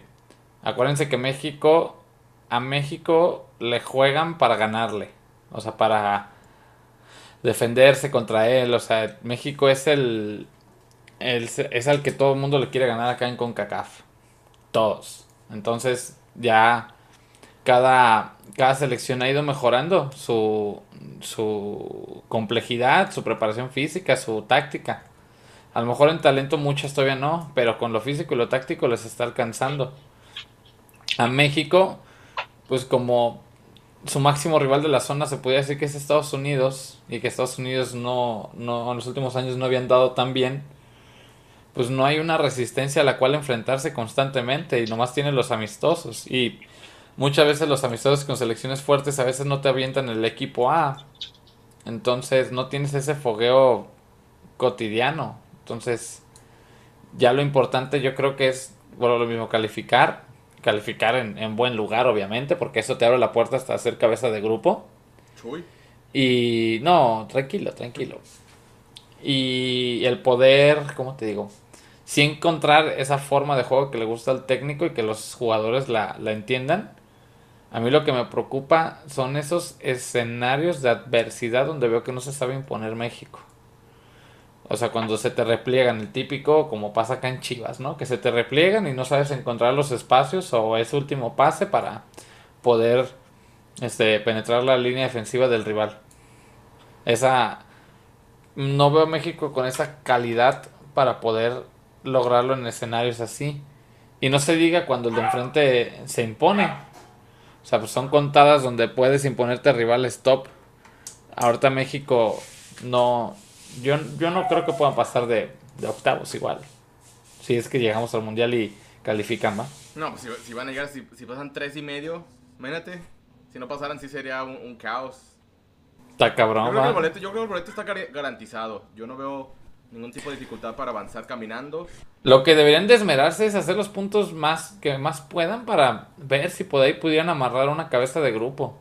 acuérdense que México, a México le juegan para ganarle. O sea, para defenderse contra él. O sea, México es el, el es al que todo el mundo le quiere ganar acá en CONCACAF. Todos. Entonces, ya cada, cada selección ha ido mejorando su, su complejidad, su preparación física, su táctica. A lo mejor en talento muchas todavía no, pero con lo físico y lo táctico les está alcanzando. A México, pues como su máximo rival de la zona se podría decir que es Estados Unidos y que Estados Unidos no, no en los últimos años no habían dado tan bien, pues no hay una resistencia a la cual enfrentarse constantemente y nomás tienen los amistosos y muchas veces los amistosos con selecciones fuertes a veces no te avientan el equipo A. Entonces no tienes ese fogueo cotidiano. Entonces ya lo importante yo creo que es, bueno, lo mismo, calificar. Calificar en, en buen lugar, obviamente, porque eso te abre la puerta hasta ser cabeza de grupo. Chuy. Y no, tranquilo, tranquilo. Y el poder, ¿cómo te digo? Sí encontrar esa forma de juego que le gusta al técnico y que los jugadores la, la entiendan. A mí lo que me preocupa son esos escenarios de adversidad donde veo que no se sabe imponer México. O sea, cuando se te repliegan, el típico, como pasa acá en Chivas, ¿no? Que se te repliegan y no sabes encontrar los espacios o ese último pase para poder este, penetrar la línea defensiva del rival. Esa. No veo a México con esa calidad para poder lograrlo en escenarios así. Y no se diga cuando el de enfrente se impone. O sea, pues son contadas donde puedes imponerte a rivales top. Ahorita México no. Yo, yo no creo que puedan pasar de, de octavos igual. Si es que llegamos al mundial y califican, ¿va? No, pues si, si van a llegar, si, si pasan 3 y medio, imagínate. Si no pasaran, sí sería un, un caos. Está Yo cabrón, creo, que el ¿va? boleto, yo creo que el boleto está gar- garantizado. Yo no veo ningún tipo de dificultad para avanzar caminando. Lo que deberían de esmerarse es hacer los puntos más que más puedan para ver si por ahí pudieran amarrar una cabeza de grupo.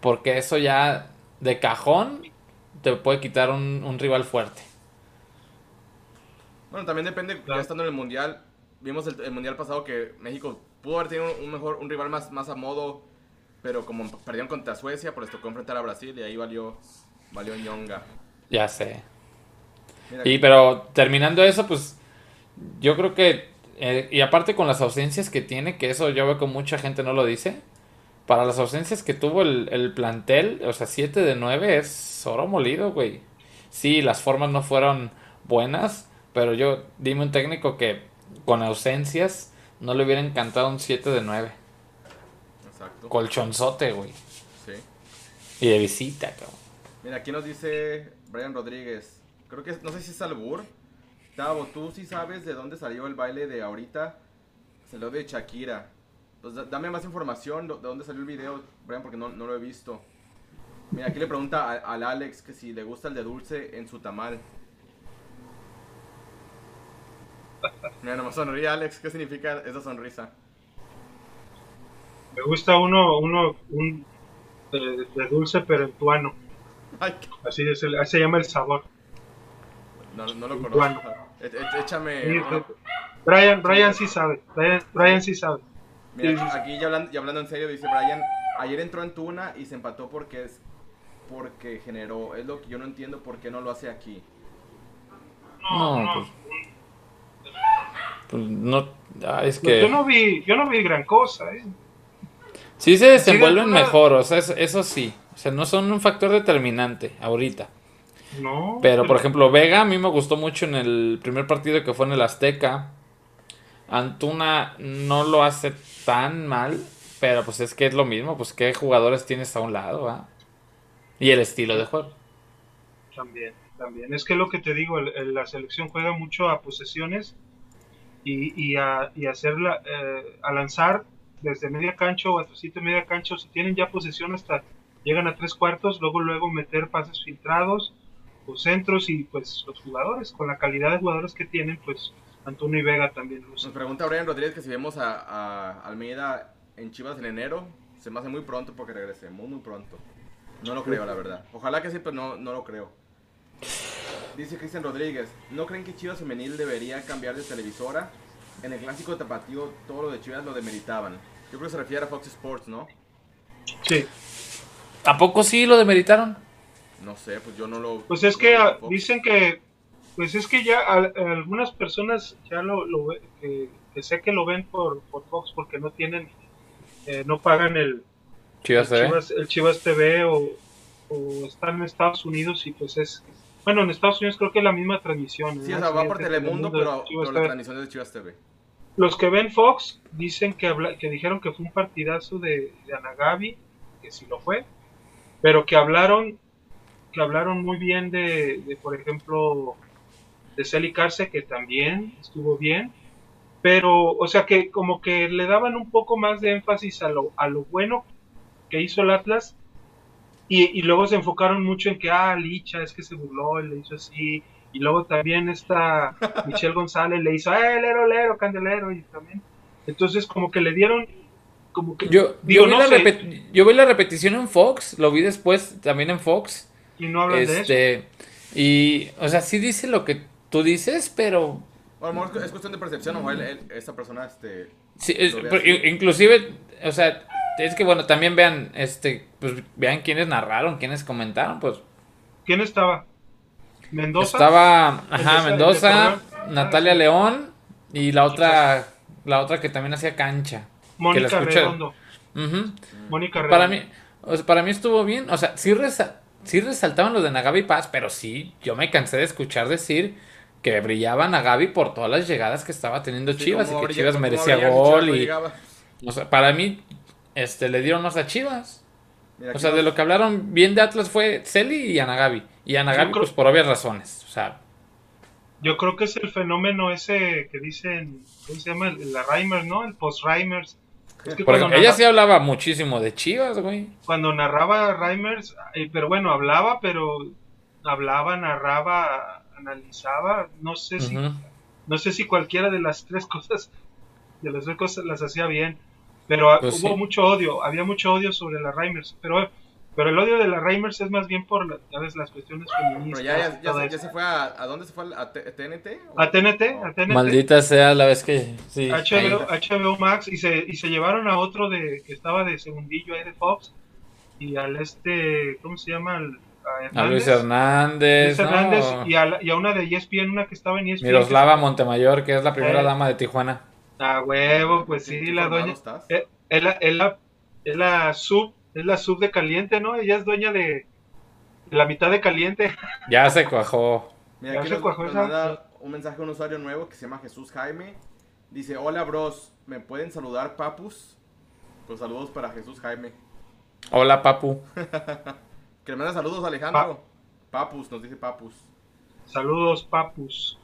Porque eso ya de cajón te puede quitar un, un rival fuerte. Bueno, también depende, Claro. ya estando en el mundial. Vimos el, el mundial pasado que México pudo haber tenido un mejor, un rival más, más a modo. Pero como perdieron contra Suecia, pues les tocó enfrentar a Brasil y ahí valió, valió ñonga. Ya sé. Mira, Y pero terminando eso, pues yo creo que, eh, y aparte con las ausencias que tiene, que eso yo veo que mucha gente no lo dice, para las ausencias que tuvo el, el plantel, o sea, 7 de 9 es oro molido, güey. Sí, las formas no fueron buenas, pero yo, dime un técnico que con ausencias no le hubiera encantado un 7 de 9. Exacto. Colchonzote, güey. Sí. Y de visita, cabrón. Mira, aquí nos dice Brian Rodríguez. Creo que, no sé si es albur. Tavo, tú sí sabes de dónde salió el baile de ahorita. Salió de Shakira. Pues da- dame más información de dónde salió el video, Brian, porque no, no lo he visto. Mira, aquí le pregunta a- al Alex que si le gusta el de dulce en su tamal. Mira, nomás sonríe Alex. ¿Qué significa esa sonrisa? Me gusta uno, uno, un de, de dulce pero en tuano. Así, es el, así se llama el sabor. no, no lo conozco. E- e- Échame. Sí. Brian, Brian sí sabe. Brian, Brian sí sabe. Mira, aquí ya hablando, ya hablando en serio, dice Brian, ayer entró en Tuna y se empató porque es porque generó, es lo que yo no entiendo por qué no lo hace aquí. No, pues- Pues no, ah, es Pues Yo que no vi, yo no vi gran cosa, ¿eh? sí se desenvuelven mejor, o sea, eso, eso sí. O sea, no son un factor determinante ahorita. No. Pero, por ejemplo, Vega a mí me gustó mucho en el primer partido que fue en el Azteca. Antuna no lo hace tan mal, pero pues es que es lo mismo, pues qué jugadores tienes a un lado, ¿va? Y el estilo de juego. También, también. Es que lo que te digo, el- la selección juega mucho a posesiones y, y a, y hacerla, eh, a lanzar desde media cancha o hasta sitio media cancha, si tienen ya posesión hasta llegan a tres cuartos, luego luego meter pases filtrados o centros y pues los jugadores, con la calidad de jugadores que tienen, pues Antonio y Vega también Nos pregunta Brian Rodríguez que si vemos a, a Almeida en Chivas en enero, se me hace muy pronto porque regrese, muy muy pronto. No lo creo, la verdad. Ojalá que sí, pero no, no lo creo. Dice Cristian Rodríguez, ¿no creen que Chivas Femenil debería cambiar de televisora? En el clásico de tapatío todo lo de Chivas lo demeritaban. Yo creo que se refiere a Fox Sports, ¿no? Sí, ¿A poco sí lo demeritaron? No sé, pues yo no lo... pues es no que dicen que, pues es que ya a- a algunas personas ya lo, lo ve- que, que sé que lo ven por, por Fox porque no tienen, eh, no pagan el, Chivas el. Chivas, el Chivas TV o, o están en Estados Unidos y pues es, bueno, en Estados Unidos creo que es la misma transmisión. Sí, ¿no? o sea, va Sí, por Telemundo, pero, la transmisión es de Chivas TV. Los que ven Fox dicen que habla, que dijeron que fue un partidazo de, de Anagabi, que sí lo fue, pero que hablaron, que hablaron muy bien de, de, por ejemplo, de Celi Carce, que también estuvo bien, pero, o sea, que como que le daban un poco más de énfasis a lo, a lo bueno que hizo el Atlas, y, y luego se enfocaron mucho en que, ah, Licha, es que se burló, y le hizo así, y luego también esta Michelle González le hizo, eh, lero, lero, candelero, y también. Entonces, como que le dieron, como que, Yo, digo, yo, vi no la sé, yo vi la repetición en Fox, lo vi después también en Fox. y no hablan de eso. Este, y, o sea, sí dice lo que tú dices, pero O a lo mejor es cuestión de percepción, o él, él- esta persona, este... Sí, es- inclusive, o sea, es que bueno, también vean, este, pues vean quiénes narraron, quiénes comentaron, pues ¿Quién estaba? Mendoza. estaba, ajá, Mendoza. Natalia. León y la otra, la otra que también hacía cancha. que la Mónica. Redondo. Ujú. Mónica Redondo. Para mí, o sea, para mí estuvo bien, o sea, sí, resa- sí resaltaban los de Nagabi Paz, pero sí, yo me cansé de escuchar decir que brillaba Nagabi por todas las llegadas que estaba teniendo sí, Chivas y que Chivas como merecía gol no y, llegaba. o sea, para mí, este, le dieron más a Chivas. Mira, O sea, de lo que hablaron bien de Atlas fue Celi y Anagabi. Y Anagabi, creo- pues por obvias razones. O sea, Yo creo que es el fenómeno ese que dicen, ¿cómo se llama? El- La Reimers, ¿no? El post-Reimers. Es que ella narra- sí hablaba muchísimo de Chivas, güey. cuando narraba Reimers, eh, pero bueno, hablaba, pero hablaba, narraba, analizaba, no sé si Ujú. no sé si cualquiera de las tres cosas de las tres cosas las hacía bien, pero Pues hubo sí. mucho odio, había mucho odio sobre la Reimers, pero pero el odio de la Reimers es más bien por la- ya ves, las cuestiones Pero feministas. ya, ya, ya, todo se, ya se fue a... ¿A dónde se fue? ¿A TNT? ¿O- a TNT, a TNT. Maldita sea la vez que. Sí, HBO. HBO Max y se, y se llevaron a otro de que estaba de segundillo ahí de Fox y al este, ¿cómo se llama? Al- a, A Luis Luis Hernández. Hernández no. y, a, la- y a una de ESPN, una que estaba en ESPN. Miroslava Montemayor, que es la primera Eh. dama de Tijuana. A huevo, pues ¿Qué- sí, la doña. estás? eh, Es la, es la, es la sub, es la sub de caliente, ¿no? Ella es dueña de, de la mitad de caliente. Ya se cuajó. Mira, Ya aquí se nos, cuajó esa. manda un mensaje a un usuario nuevo que se llama Jesús Jaime. Dice, hola bros, ¿me pueden saludar papus? Pues saludos para Jesús Jaime. Hola, papu. Que le manda saludos Alejandro. Papus, nos dice Papus. Saludos, papus.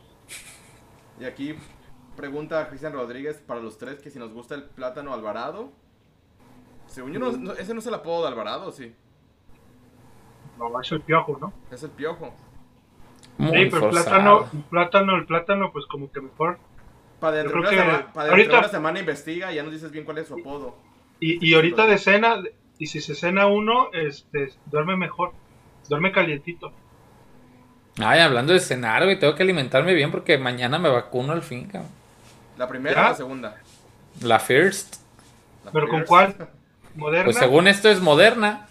Y aquí pregunta Cristian Rodríguez para los tres que si nos gusta el plátano alvarado. Según yo, no, no- ese no es el apodo de Alvarado, sí. No, es el piojo, ¿no? Es el piojo. Muy Sí, pero el plátano, el plátano, el plátano, pues como que mejor. Para dentro, de una, que sema- para dentro ahorita- de una semana investiga y ya nos dices bien cuál es su apodo. Y, y ahorita de cena, y si se cena uno, este, duerme mejor, duerme calientito. Ay, hablando de cenar, güey, tengo que alimentarme bien porque mañana me vacuno al fin, cabrón. ¿La primera ¿Ya? o la segunda? La first. La ¿Pero con cuál? ¿Moderna? Pues según esto es moderna.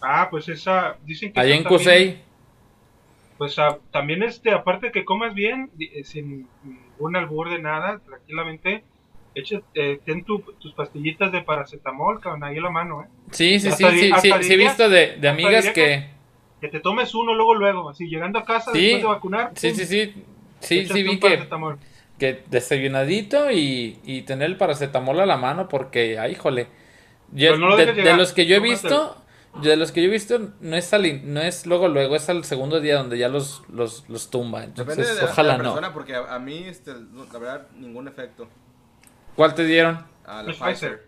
Ah, pues esa, dicen que Allá en también- Cusey. Pues ah, también, este, aparte que comas bien, eh, sin ningún albur de nada, tranquilamente, eh, ten tu- tus pastillitas de paracetamol, cabrón, ahí a la mano, ¿eh? Sí, sí, sí, Hasta sí, di- sí, he visto de, de amigas que... Que te tomes uno luego, luego, así, llegando a casa Sí, después de vacunar. Sí, pum, sí, sí. Sí, sí vi que, paracetamol. que desayunadito y, y tener el paracetamol a la mano porque, ay, híjole. Yo- no lo de, de los que yo he visto, de los que yo he visto, no es, al no es luego, luego, es al segundo día donde ya los, los, los tumba. Depende Entonces, de la, ojalá de la no. persona, porque a, a mí, este, no, la verdad, ningún efecto. ¿Cuál te dieron? A la Pfizer. Pfizer.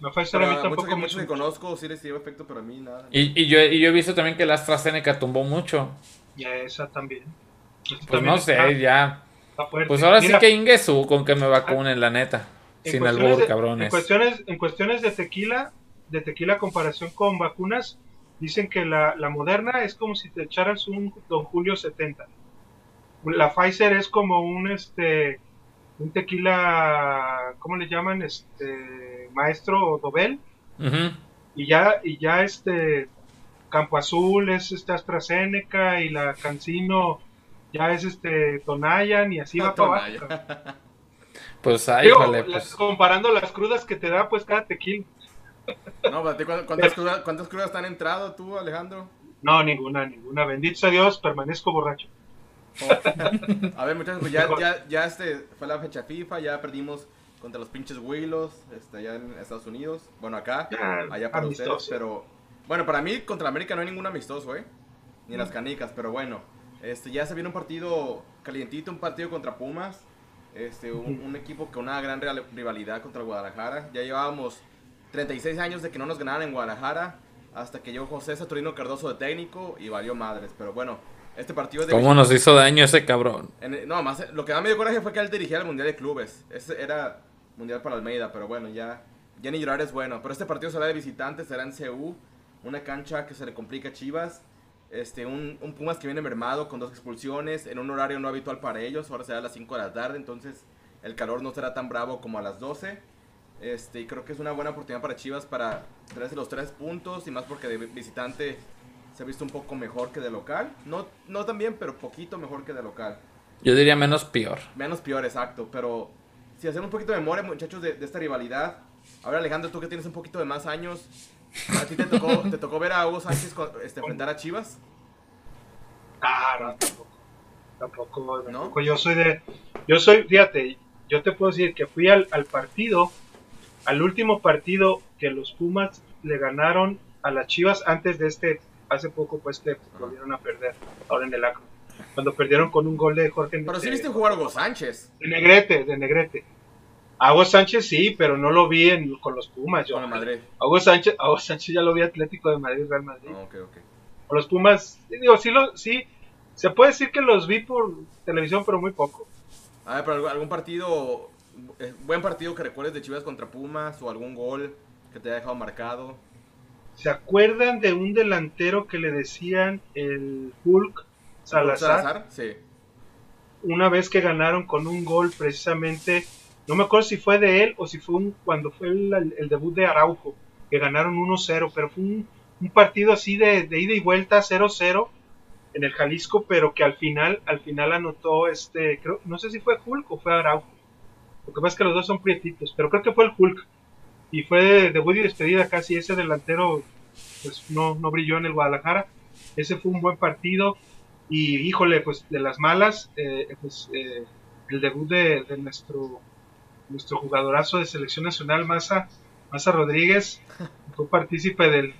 No Pfizer a mí tampoco que hizo mucho. conozco sí les dio efecto, pero a mí nada. Y, y, yo, y yo he visto también que la AstraZeneca tumbó mucho. Y a esa también. Esa Pues también no está- sé, ya. está. Pues ahora Mira, sí que Ingesu con que me vacunen, la neta. Sin albur, de- cabrones. En cuestiones, en cuestiones de tequila, de tequila comparación con vacunas, dicen que la, la moderna es como si te echaras un Don Julio 70. La Pfizer es como un este un tequila, ¿cómo le llaman? Este maestro Dobel y ya y ya este Campo Azul es este AstraZeneca y la Cancino ya es este Tonayan y así va para abajo. Pues, Digo, las- pues. comparando las crudas que te da pues cada tequila. No, pero ¿a ti ¿cuántas, cuántas crudas, ¿cuántas crudas te han entrado tú, Alejandro? No, ninguna, ninguna. Bendito sea Dios, permanezco borracho. A ver, muchachos, pues ya, ya, ya este, fue la fecha FIFA, ya perdimos contra los pinches Willos, este, allá en Estados Unidos. Bueno, acá, allá para ustedes, Amistoso. pero... Bueno, para mí contra América no hay ningún amistoso, ¿eh? Ni las canicas, pero bueno. Este, ya se viene un partido calientito, un partido contra Pumas. Este, un, un equipo con una gran rivalidad contra Guadalajara. Ya llevábamos 36 años de que no nos ganaran en Guadalajara. Hasta que llegó José Saturnino Cardoso de técnico y valió madres. Pero bueno, este partido de ¿Cómo nos hizo daño ese cabrón? en- no, más lo que más me dio coraje fue que él dirigía el Mundial de Clubes. Ese era Mundial para Almeida, pero bueno, ya, ya ni llorar es bueno. Pero este partido será de visitantes, será en CU, una cancha que se le complica a Chivas. Este, un, un Pumas que viene mermado con dos expulsiones, en un horario no habitual para ellos, ahora será a las 5 de la tarde, entonces el calor no será tan bravo como a las 12. Este, y creo que es una buena oportunidad para Chivas para traerse los tres puntos, y más porque de visitante se ha visto un poco mejor que de local. No, no tan bien, pero poquito mejor que de local. Yo diría menos peor. Menos peor, exacto. Pero si hacemos un poquito de memoria, muchachos, de, de esta rivalidad. Ahora, Alejandro, tú que tienes un poquito de más años, ¿a ti te tocó, te tocó ver a Hugo Sánchez con- este, enfrentar a Chivas? Ah, no, tampoco. Tampoco, ¿No? tampoco. Yo soy de. Yo soy, fíjate, yo te puedo decir que fui al, al partido, al último partido que los Pumas le ganaron a las Chivas antes de este, hace poco, pues que volvieron a perder, ahora en el acro. Cuando perdieron con un gol de Jorge Pero sí viste jugar a Hugo Sánchez de Negrete, de Negrete. A Hugo Sánchez sí, pero no lo vi en- con los Pumas. Yo. con el Madrid. A Hugo Sánchez, a Hugo Sánchez ya lo vi Atlético de Madrid, Real Madrid. Ah, ok, ok. A los Pumas, sí, digo, sí, lo, sí, se puede decir que los vi por televisión, pero muy poco. A ver, pero algún- algún partido, eh, buen partido que recuerdes de Chivas contra Pumas o algún gol que te haya dejado marcado. ¿Se acuerdan de un delantero que le decían el Hulk Salazar? Sí. Una vez que ganaron con un gol precisamente, no me acuerdo si fue de él o si fue un, cuando fue el, el debut de Araujo, que ganaron 1-0, pero fue un, un partido así de, de ida y vuelta 0-0 en el Jalisco, pero que al final, al final anotó este, creo, no sé si fue Hulk o fue Araujo. Lo que pasa es que los dos son prietitos, pero creo que fue el Hulk. Y fue de debut y despedida casi. Ese delantero pues no, no brilló en el Guadalajara. Ese fue un buen partido. Y híjole, pues de las malas, eh, pues eh, el debut de, de nuestro nuestro jugadorazo de selección nacional, Maza, Maza Rodríguez, fue partícipe del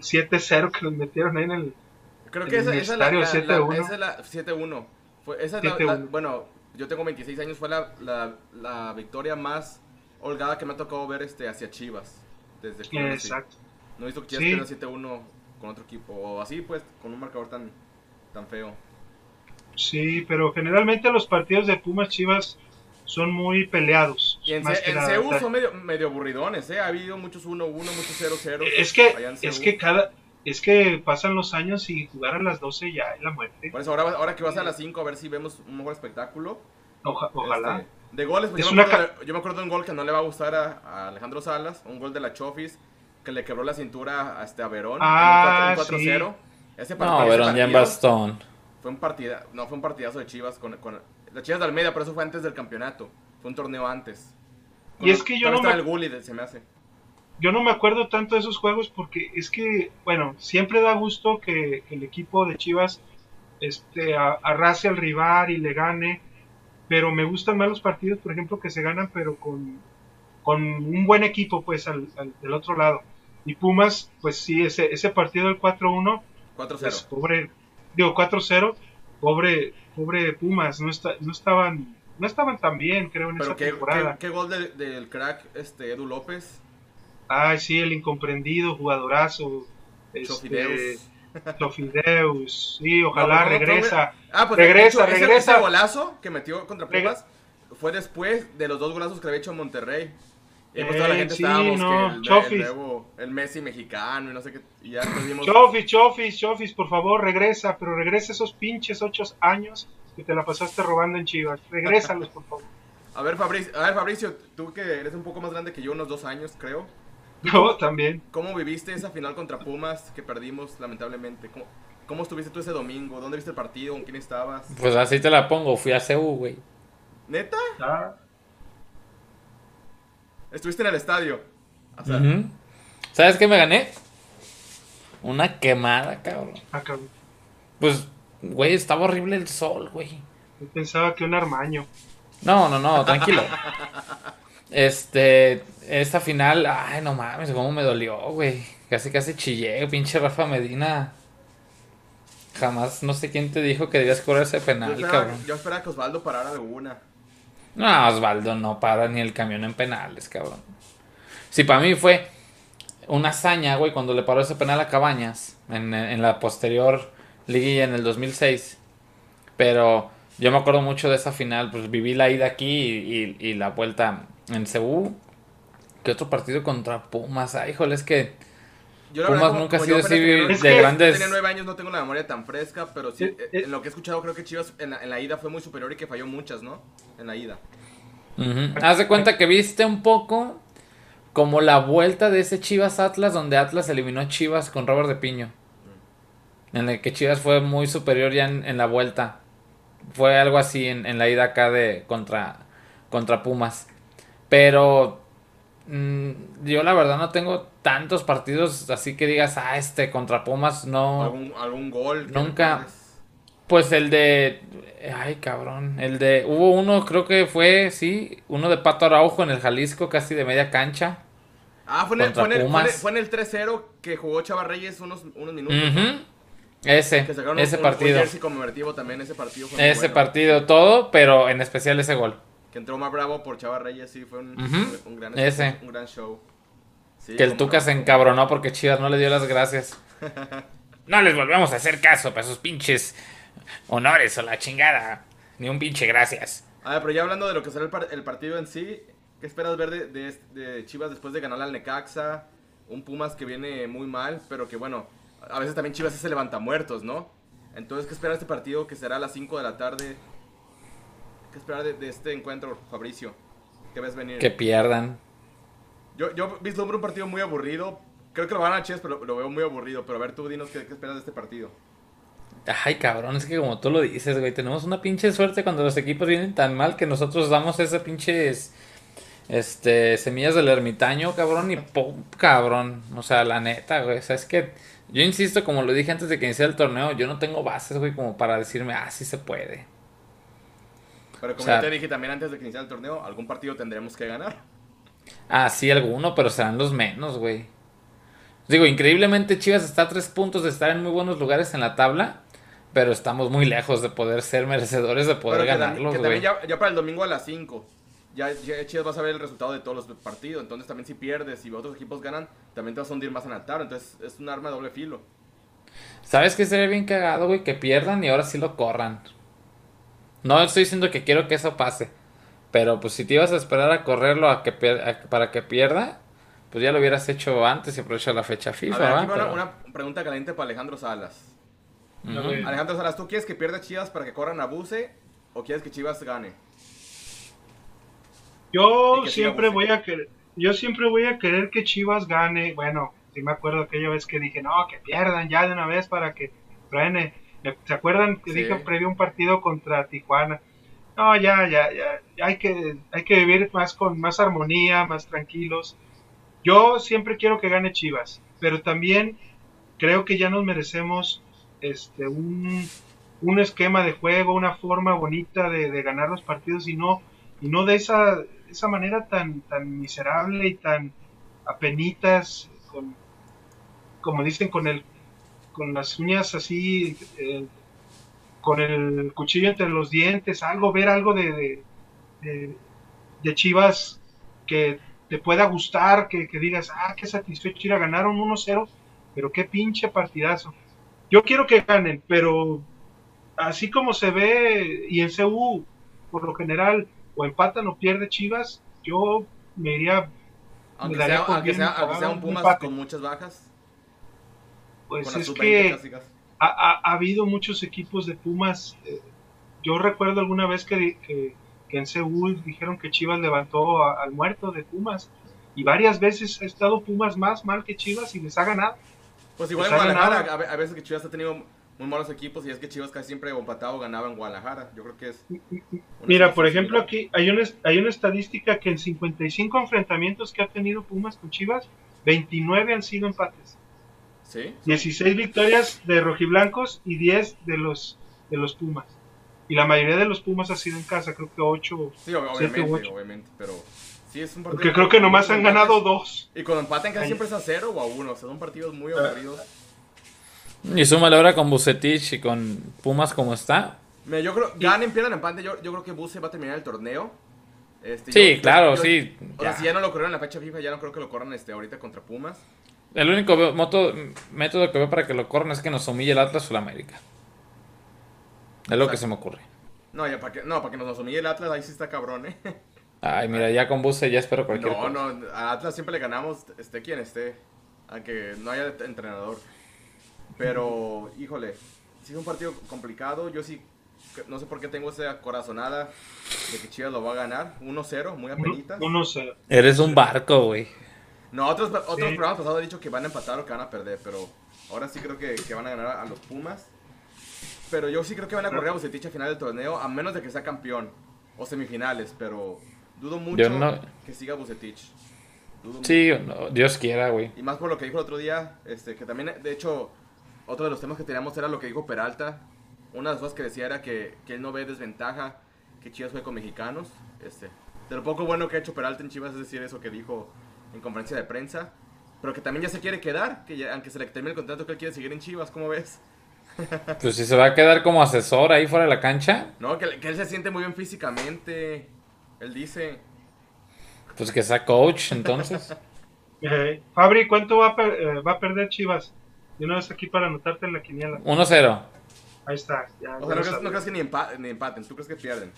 7-0 que nos metieron ahí en el, Creo que esa, esa es la, Universitario la- la- 7-1. esa es la 7-1. Fue- Esa es la, la- 7-1. bueno, yo tengo 26 años, fue la, la, la victoria más holgada que me ha tocado ver este, hacia Chivas. Desde que nací. Exacto. No he visto que Chivas Sí. pierda 7-1 con otro equipo. O así, pues, con un marcador tan, tan feo. Sí, pero generalmente los partidos de Pumas Chivas son muy peleados. Y en, más sea, son medio, medio aburridones, ¿eh? Ha habido muchos 1-1, muchos 0-0. es que, es que cada, es que pasan los años y jugar a las 12 ya es la muerte. Por eso ahora, ahora que vas a las 5 a ver si vemos un mejor espectáculo. Oja- ojalá. Este, De goles, pues Es yo, me acuerdo, de- yo me acuerdo de un gol que no le va a gustar a, a Alejandro Salas, un gol de la Chofis, que le quebró la cintura a, este, a Verón Ah, en un 4 sí. 4-0. Ese par- No, ese Verón ya en partido bastón. Fue un partida, no, fue un partidazo de Chivas con, con las Chivas de Almeida, pero eso fue antes del campeonato. Fue un torneo antes. Y es que yo no me- el Gulli, de- se me hace. Yo no me acuerdo tanto de esos juegos porque es que, bueno, siempre da gusto que, que el equipo de Chivas este, arrase al rival y le gane, pero me gustan más los partidos, por ejemplo, que se ganan, pero con, con un buen equipo, pues, al, al- del otro lado. Y Pumas, pues sí, ese, ese partido del 4-1, 4-0. pues, pobre, digo 4-0, pobre, pobre Pumas, no, está, no estaban no estaban tan bien, creo, en pero esa qué, temporada. qué- qué gol de- del crack este, Edu López. Ay, sí, el incomprendido, jugadorazo. Este, Chofideus. Chofideus, sí, ojalá No, pero ¿cómo- regresa. Ah, pues Regresa, hecho, regresa. Ese, golazo que metió contra Pumas fue después de los dos golazos que había hecho en Monterrey. Y pues toda la Eh, gente sí, estábamos no, que el, el nuevo, el Messi mexicano y no sé qué. Y ya después vimos. Chofis, Chofis, Chofis, por favor, regresa, pero regresa esos pinches ocho años que te la pasaste robando en Chivas. Regrésalos, por favor. A ver, Fabricio, a ver, Fabricio, tú que eres un poco más grande que yo, unos dos años, creo. Yo también. ¿Cómo viviste esa final contra Pumas que perdimos, lamentablemente? ¿Cómo, cómo estuviste tú ese domingo? ¿Dónde viste el partido? ¿Con quién estabas? Pues así te la pongo, fui a CU, güey. ¿Neta? Ah, ¿Estuviste en el estadio? O sea, Ujú. ¿Sabes qué me gané? Una quemada, cabrón. ah, cabrón. Pues, güey, estaba horrible el sol, güey. Yo pensaba que un armaño. No, no, no, tranquilo. Este, esta final, ay, no mames, cómo me dolió, güey. Casi, casi chillé, pinche Rafa Medina. Jamás, no sé quién te dijo que debías cobrar ese yo, penal, esperaba, cabrón. yo esperaba que Osvaldo parara alguna. No, Osvaldo no para ni el camión en penales, cabrón. Si para mí fue una hazaña, güey, cuando le paró ese penal a Cabañas en, en la posterior liguilla en el 2006. Pero yo me acuerdo mucho de esa final, pues viví la ida aquí y, y- y la vuelta en Ceú. ¿Qué otro partido contra Pumas? Ay, híjole, es que Yo, la Pumas verdad, como- nunca ha sido así Es de grandes- Tenía nueve años, no tengo la memoria tan fresca, pero sí, Eh, eh, en lo que he escuchado, creo que Chivas en la, en la ida fue muy superior y que falló muchas, ¿no? En la ida. Haz de cuenta que viste un poco como la vuelta de ese Chivas Atlas, donde Atlas eliminó a Chivas con Robert de Piño. En el que Chivas fue muy superior ya en, en la vuelta. Fue algo así en, en la ida acá de contra, contra Pumas. Pero mm, yo la verdad no tengo tantos partidos así que digas, ah, este contra Pumas no. ¿Algún, algún gol? Nunca. Pues el de. Ay, cabrón. El de. Hubo uno, creo que fue, sí. Uno de Pato Araujo en el Jalisco, casi de media cancha. Ah, fue en el, fue en el, fue en el- fue en el 3-0 que jugó Chava Reyes unos, unos minutos. Ujú. Ese, Que sacaron ese un, un partido. jersey conmemorativo también, ese partido fue Ese bueno. partido, todo, pero en especial ese gol. Que entró más bravo por Chava Reyes, sí, fue un, un- un gran, Ese. un gran show. Sí, Que el Tuca no. se encabronó porque Chivas no le dio las gracias. no les volvemos a hacer caso para sus pinches honores o la chingada. Ni un pinche gracias. A ver, pero ya hablando de lo que será el, par- el partido en sí, ¿qué esperas ver de, de, de Chivas después de ganar al Necaxa? Un Pumas que viene muy mal, pero que bueno, a veces también Chivas es el levantamuertos, ¿no? Entonces, ¿qué esperas de este partido que será a las 5 de la tarde? ¿Qué esperar de, de este encuentro, Fabricio? ¿Qué ves venir? Que pierdan. Yo, yo vislumbro un partido muy aburrido. Creo que lo van a Chivas, pero lo, lo veo muy aburrido. Pero a ver, tú dinos qué, qué esperas de este partido. Ay, cabrón, es que como tú lo dices, güey, tenemos una pinche suerte cuando los equipos vienen tan mal que nosotros damos ese pinches este semillas del ermitaño, cabrón, y pum, cabrón. O sea, la neta, güey, o sea, es que yo insisto, como lo dije antes de que iniciara el torneo, yo no tengo bases, güey, como para decirme, ah, sí se puede. Pero como O sea- yo te dije también antes de que iniciara el torneo, algún partido tendremos que ganar. Ah, sí, alguno, pero serán los menos, güey. Digo, increíblemente Chivas está a tres puntos de estar en muy buenos lugares en la tabla, pero estamos muy lejos de poder ser merecedores de poder Pero que, ganarlos, que güey. también ya, ya para el domingo a las 5. Ya, ya Chivas va a saber el resultado de todos los partidos. Entonces también si pierdes y otros equipos ganan, también te vas a hundir más en la tabla. Entonces es un arma de doble filo. ¿Sabes qué sería bien cagado, güey? Que pierdan y ahora sí lo corran. No estoy diciendo que quiero que eso pase. Pero pues si te ibas a esperar a correrlo a que a- para que pierda, pues ya lo hubieras hecho antes y aprovechar la fecha A FIFA, ver, aquí ¿va? va una, Pero- una pregunta caliente para Alejandro Salas. Alejandro Salas, ¿tú quieres que pierda Chivas para que corran a Buse o quieres que Chivas gane? Yo siempre voy a querer, yo siempre voy a querer que Chivas gane. Bueno, sí me acuerdo aquella vez que dije, no, que pierdan ya de una vez para que truene. ¿Se acuerdan que dije previo un partido contra Tijuana? No, ya, ya, ya, hay que, hay que vivir más con más armonía, más tranquilos. Yo siempre quiero que gane Chivas, pero también creo que ya nos merecemos este un, un esquema de juego, una forma bonita de, de, ganar los partidos y no, y no de esa, esa manera tan, tan miserable y tan apenitas, con, como dicen, con el con las uñas así eh, con el cuchillo entre los dientes, algo, ver algo de, de, Chivas que te pueda gustar, que, digas, ah, qué satisfecho, Chivas ganaron 1-0, pero qué pinche partidazo. Yo quiero que ganen, pero así como se ve, y en CU, por lo general, o empatan o pierde Chivas, yo me iría... Aunque, sea, un Pumas con muchas bajas. Pues es que ha, habido muchos equipos de Pumas. Eh, yo recuerdo alguna vez que, en Seúl dijeron que Chivas levantó al muerto de Pumas. Y varias veces ha estado Pumas más mal que Chivas y les ha ganado. Pues igual en Guadalajara, a, veces que Chivas ha tenido muy malos equipos y es que Chivas casi siempre empatado ganaba en Guadalajara. Yo creo que es. Mira, por ejemplo, aquí hay una, hay una estadística que en 55 enfrentamientos que ha tenido Pumas con Chivas, 29 han sido empates. 16 victorias de rojiblancos y 10 de los, de los Pumas. Y la mayoría de los Pumas ha sido en casa, creo que 8. Sí, obviamente, obviamente, pero sí es un partido. Porque creo que nomás han ganado 2. Y cuando empatan casi siempre es a 0 o a 1, o sea, son partidos muy ah. aburridos. Y súmale ahora con Bucetich y con Pumas como está. Mira, yo creo, ganen, pierdan, empate, yo, yo creo que Buce va a terminar el torneo. Este, sí, claro, sí. O sea, si ya no lo corrieron en la fecha FIFA, ya no creo que lo corran este, ahorita contra Pumas. El único método que veo para que lo corran es que nos humille el Atlas o la América. Es lo que se me ocurre. No, ya para que, no, para que nos humille el Atlas, ahí sí está cabrón, eh. Ay, mira, ya con Buse ya espero cualquier no, cosa. No, no, a Atlas siempre le ganamos, esté quien esté. Aunque no haya entrenador. Pero, híjole, sí es un partido complicado. Yo sí, no sé por qué tengo esa corazonada de que Chivas lo va a ganar. 1-0, muy apenitas. 1-0. Eres un barco, güey. No, otros, otros programas pasados han dicho que van a empatar o que van a perder, pero ahora sí creo que, que van a ganar a, los Pumas. Pero yo sí creo que van a correr a Bucetich a final del torneo, a menos de que sea campeón o semifinales, pero dudo mucho que siga Bucetich. sí, Dios quiera, güey. Y más por lo que dijo el otro día, este, que también, de hecho, otro de los temas que teníamos era lo que dijo Peralta. Una de las cosas que decía era que, que él no ve desventaja que Chivas fue con mexicanos. Este, de lo poco bueno que ha hecho Peralta en Chivas es decir eso que dijo en conferencia de prensa. Pero que también ya se quiere quedar, que aunque se le termine el contrato, que él quiere seguir en Chivas, ¿cómo ves? Pues si se va a quedar como asesor ahí fuera de la cancha. No, que, él se siente muy bien físicamente. Él dice. Pues que sea coach, entonces. Eh, Fabri, ¿cuánto va a, eh, va a perder Chivas? De una vez aquí para anotarte en la quiniela. 1-0. Ahí está. o sea, no crees, que ni, empaten, ¿tú crees que pierden?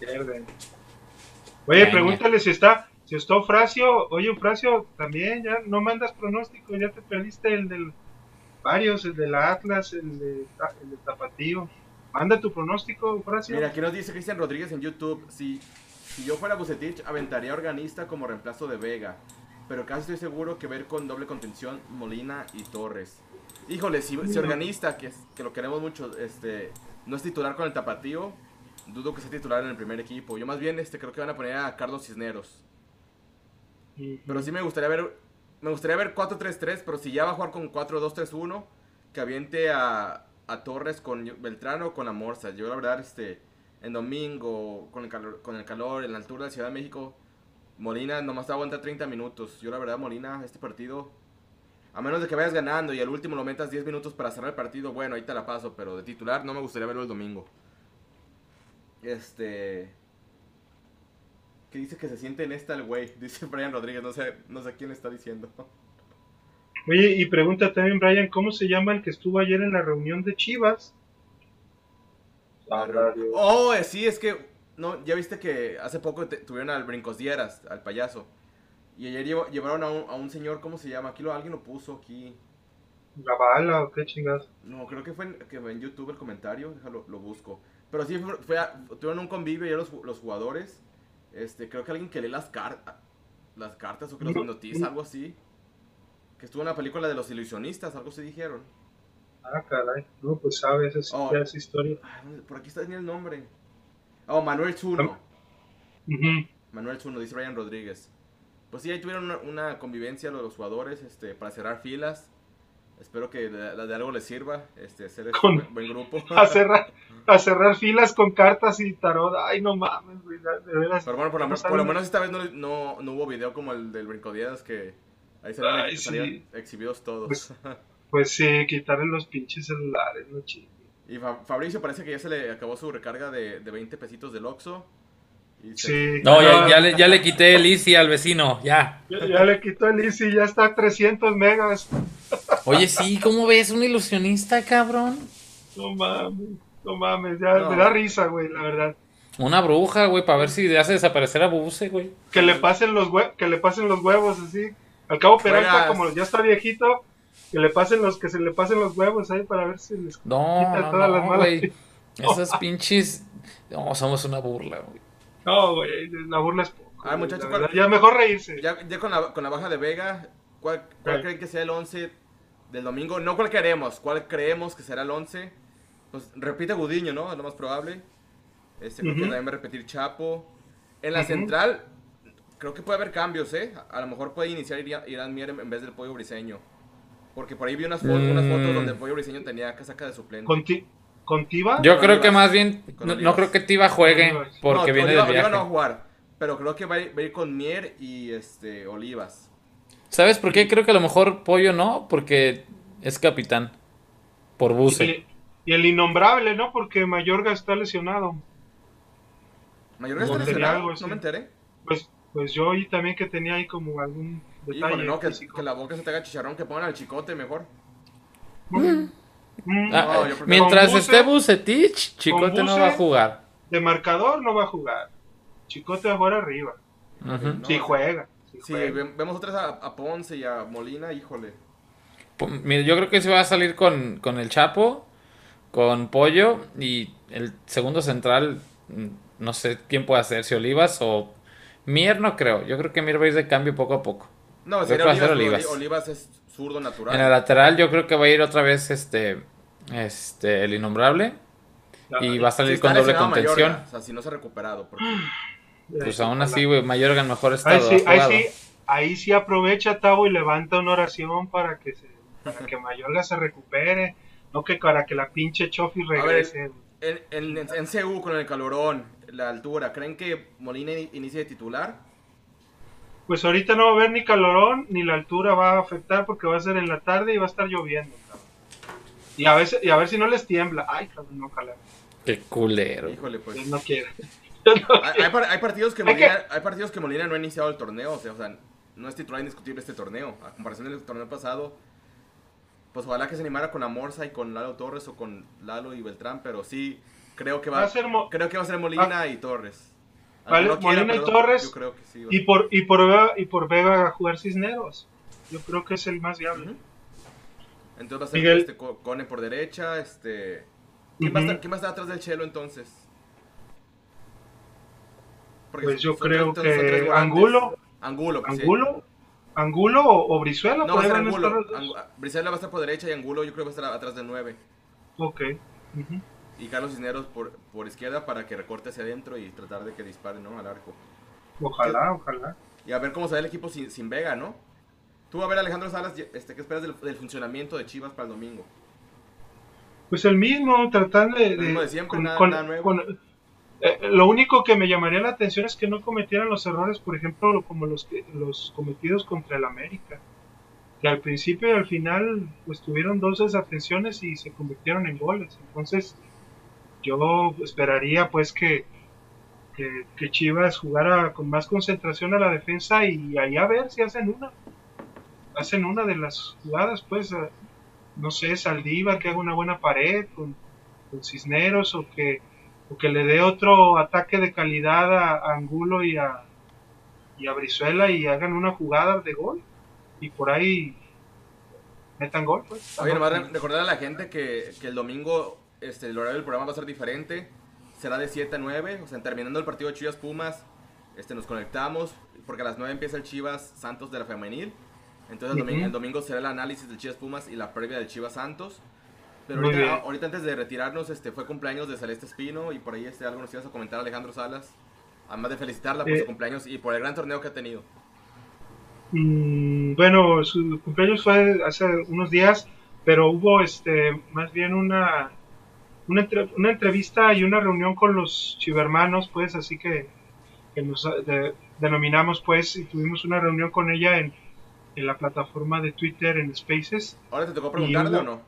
Pierden. Oye, pregúntale si está si está Fracio, oye Fracio, también ya no mandas pronóstico, ya te perdiste el del varios, el de la Atlas, el de, el de Tapatío. Manda tu pronóstico, Fracio. Mira, aquí nos dice Cristian Rodríguez en YouTube, si, si yo fuera Bucetich, aventaría organista como reemplazo de Vega, pero casi estoy seguro que ver con doble contención Molina y Torres. Híjole, si, si organista, que, que lo queremos mucho, este, no es titular con el Tapatío, dudo que sea titular en el primer equipo. Yo más bien este, creo que van a poner a Carlos Cisneros. Pero sí me gustaría ver. Me gustaría ver 4-3-3, pero si ya va a jugar con 4-2-3-1, que aviente a, a Torres con Beltrán o con la Morsa. Yo la verdad, este, en domingo, con el calor, con el calor en la altura de Ciudad de México, Molina nomás aguanta 30 minutos. Yo la verdad, Molina, este partido, a menos de que vayas ganando y al último lo metas 10 minutos para cerrar el partido, bueno, ahí te la paso, pero de titular no me gustaría verlo el domingo. Este que dice que se siente en esta el güey, dice Brian Rodríguez, no sé, no sé quién está diciendo. Oye, y pregunta también Brian, ¿cómo se llama el que estuvo ayer en la reunión de Chivas? Oh, eh, sí, es que, no, ya viste que hace poco tuvieron al Brincos Dieras, al payaso. Y ayer llevaron a un, a un, señor, ¿cómo se llama? Aquí lo, alguien lo puso, aquí. ¿La bala o qué chingas? No, creo que fue en, que en YouTube el comentario, déjalo, lo busco. Pero sí, fue, tuvieron un convivio ya los, los jugadores Este, creo que alguien que lee las cartas, las cartas o que los hipnotiza, algo así. Que estuvo en la película de los ilusionistas, algo así dijeron. Ah, caray. No, pues sabes, esa, Oh. esa historia. Ah, Por aquí está ni el nombre. Oh, Manuel Zuno. Ujú. Manuel Zuno, dice Ryan Rodríguez. Pues sí, ahí tuvieron una, una convivencia los, los jugadores este, para cerrar filas. Espero que de, de algo les sirva este, ser este Con- buen, buen grupo. A cerrar, a cerrar filas con cartas y tarot. Ay, no mames, güey. De veras. Pero bueno, por lo, No por lo menos esta vez no, no, no hubo video como el del Brincodiedas que ahí Ay, sí. salieron exhibidos todos. Pues- Pues sí, quitarle los pinches celulares, no chingue. y Fa- Fabricio parece que ya se le acabó su recarga de, de 20 pesitos del Oxxo. Sí. No, ya, ya le, ya le quité el Easy al vecino, ya. Ya, ya le quitó el Easy, ya está a 300 megas. Oye, sí, ¿cómo ves? Un ilusionista, cabrón. No mames, no mames, ya No. me da risa, güey, la verdad. Una bruja, güey, para ver si hace desaparecer a Buse, güey. Que le pasen los hue- que le pasen los huevos así. Al cabo Peralta, como ya está viejito, que le pasen los que se le pasen los huevos ahí para ver si les No, quita no, todas las no, malas. güey. Esas pinches... No, somos una burla, güey. No, güey, la burla es poco. Güey, muchacho, la ¿cuál- verdad. ya mejor reírse. Ya, ya con, la, con la baja de Vega, ¿cuál, cuál Sí. creen que sea el 11 del domingo? No cuál queremos, cuál creemos que será el 11. Pues repite Gudiño, ¿no? Es lo más probable. Este, creo que también va a repetir Chapo. En la Ujú. central, creo que puede haber cambios, ¿eh? A, a lo mejor puede iniciar Irán Mier en, vez del Pollo Briseño. Porque por ahí vi unas, fo- unas fotos Mm. donde el Pollo Briseño tenía casaca de suplente. Con, ti- con Tiva, Yo creo que más bien... No, no creo que Tiva juegue porque No, viene Oliva- del Oliva no va a viaje. jugar, pero creo que va a ir, va a ir con Mier y este, Olivas. ¿Sabes por qué? Creo que a lo mejor Pollo no, porque es capitán. Por y, el, y el innombrable, ¿no? Porque Mayorga está lesionado. Mayorga No está lesionado, algo no me enteré. Pues, pues yo oí también que tenía ahí como algún detalle. Híjole, no, que, la boca se te haga chicharrón, que pongan al chicote mejor. Mm, Ah, No, yo prefiero- mientras esté Bucetich, Chicote no va a jugar. De marcador no va a jugar. Chicote va a jugar arriba. No, sí sí. juega. sí Sí, juega. vemos otras a, a Ponce y a Molina, híjole. Mira, yo creo que se va a salir con, con el Chapo, con Pollo y el segundo central, mm, no sé quién puede hacer, si Olivas o Mier, no creo. Yo creo que Mier va a ir de cambio poco a poco. No, Yo a Olivas, Olivas. Olivas es zurdo En el natural. lateral yo creo que va a ir otra vez este, este el innombrable y va a Si salir está con doble contención. Mayorga, o sea, si no se ha recuperado. Porque... Pues Eh, aún así, güey, Mayorga en mejor Ahí estado. sí, ha ahí sí, ahí sí aprovecha Tavo y levanta una oración para que se, para que Mayorga se recupere, no que para que la pinche Chofi regrese. En, en, en, en CU con el calorón, la altura, ¿creen que Molina in- inicie de titular? Pues ahorita no va a haber ni calorón ni la altura va a afectar porque va a ser en la tarde y va a estar lloviendo. cabrón. Y a veces y a ver si no les tiembla. Ay, cabrón, no ojalá. Qué culero. Híjole, pues. No quiere. Él no Hay, hay par- hay partidos que Hay Molina, hay partidos que Molina no ha iniciado el torneo, o sea, o sea, no es titular indiscutible este torneo. A comparación del torneo pasado, pues ojalá que se animara con Amorza y con Lalo Torres o con Lalo y Beltrán, pero sí creo que va, Va a ser creo que va a ser Molina y Torres. Vale, no quiera, Molina y pero Torres, Yo creo que sí. va. Y por y por Vega, y por Vega a jugar Cisneros. Yo creo que es el más viable. Entonces va a ser Miguel. este, Co- Cone por derecha, este... ¿Quién, va a Ujú. estar, quién va a estar atrás del Chelo entonces? Porque Pues yo son creo son que. Angulo, Angulo, pues sí. Angulo, Angulo o, o Brizuela. No, va a ser Angulo. estar. Angu- Brizuela va a estar por derecha y Angulo yo creo que va a estar atrás del 9. Ok. Y Carlos Cisneros por, por izquierda para que recorte hacia adentro y tratar de que dispare, ¿no? Al arco. Ojalá, ojalá. Y a ver cómo se ve el equipo sin, sin Vega, ¿no? Tú, a ver, Alejandro Salas, este, ¿qué esperas del, del funcionamiento de Chivas para el domingo? Pues el mismo, tratar de... El mismo de siempre, con- nada- con- nada nuevo. con- eh, lo único que me llamaría la atención es que no cometieran los errores, por ejemplo, como los, que, los cometidos contra el América. Que al principio y al final pues tuvieron dos desatenciones y se convirtieron en goles. Entonces yo esperaría pues que, que, que Chivas jugara con más concentración a la defensa y ahí a ver si hacen una. Hacen una de las jugadas pues... a- no sé, Saldívar que haga una buena pared con, con Cisneros o que, o que le dé otro ataque de calidad a, a Angulo y a, y a Brizuela y hagan una jugada de gol y por ahí metan gol. Pues. Oye, nomás re- recordar a la gente que, que el domingo este, el horario del programa va a ser diferente. Será de 7 a 9, o sea, terminando el partido de Chivas Pumas, este, nos conectamos, porque a las 9 empieza el Chivas Santos de la femenil. Entonces el, domingo, Ujú. el domingo será el análisis del Chivas Pumas y la previa del Chivas Santos. Pero ahorita, antes de retirarnos, este, fue cumpleaños de Celeste Espino y por ahí este, algo nos ibas a comentar Alejandro Salas. Además de felicitarla por Eh. su cumpleaños y por el gran torneo que ha tenido. Mm, bueno, su cumpleaños fue hace unos días, pero hubo este más bien una una, entre- una entrevista y una reunión con los chivermanos, pues, así que, que nos de- denominamos, pues, y tuvimos una reunión con ella en, en la plataforma de Twitter, en Spaces. ¿Ahora te tocó preguntarle hubo- o no?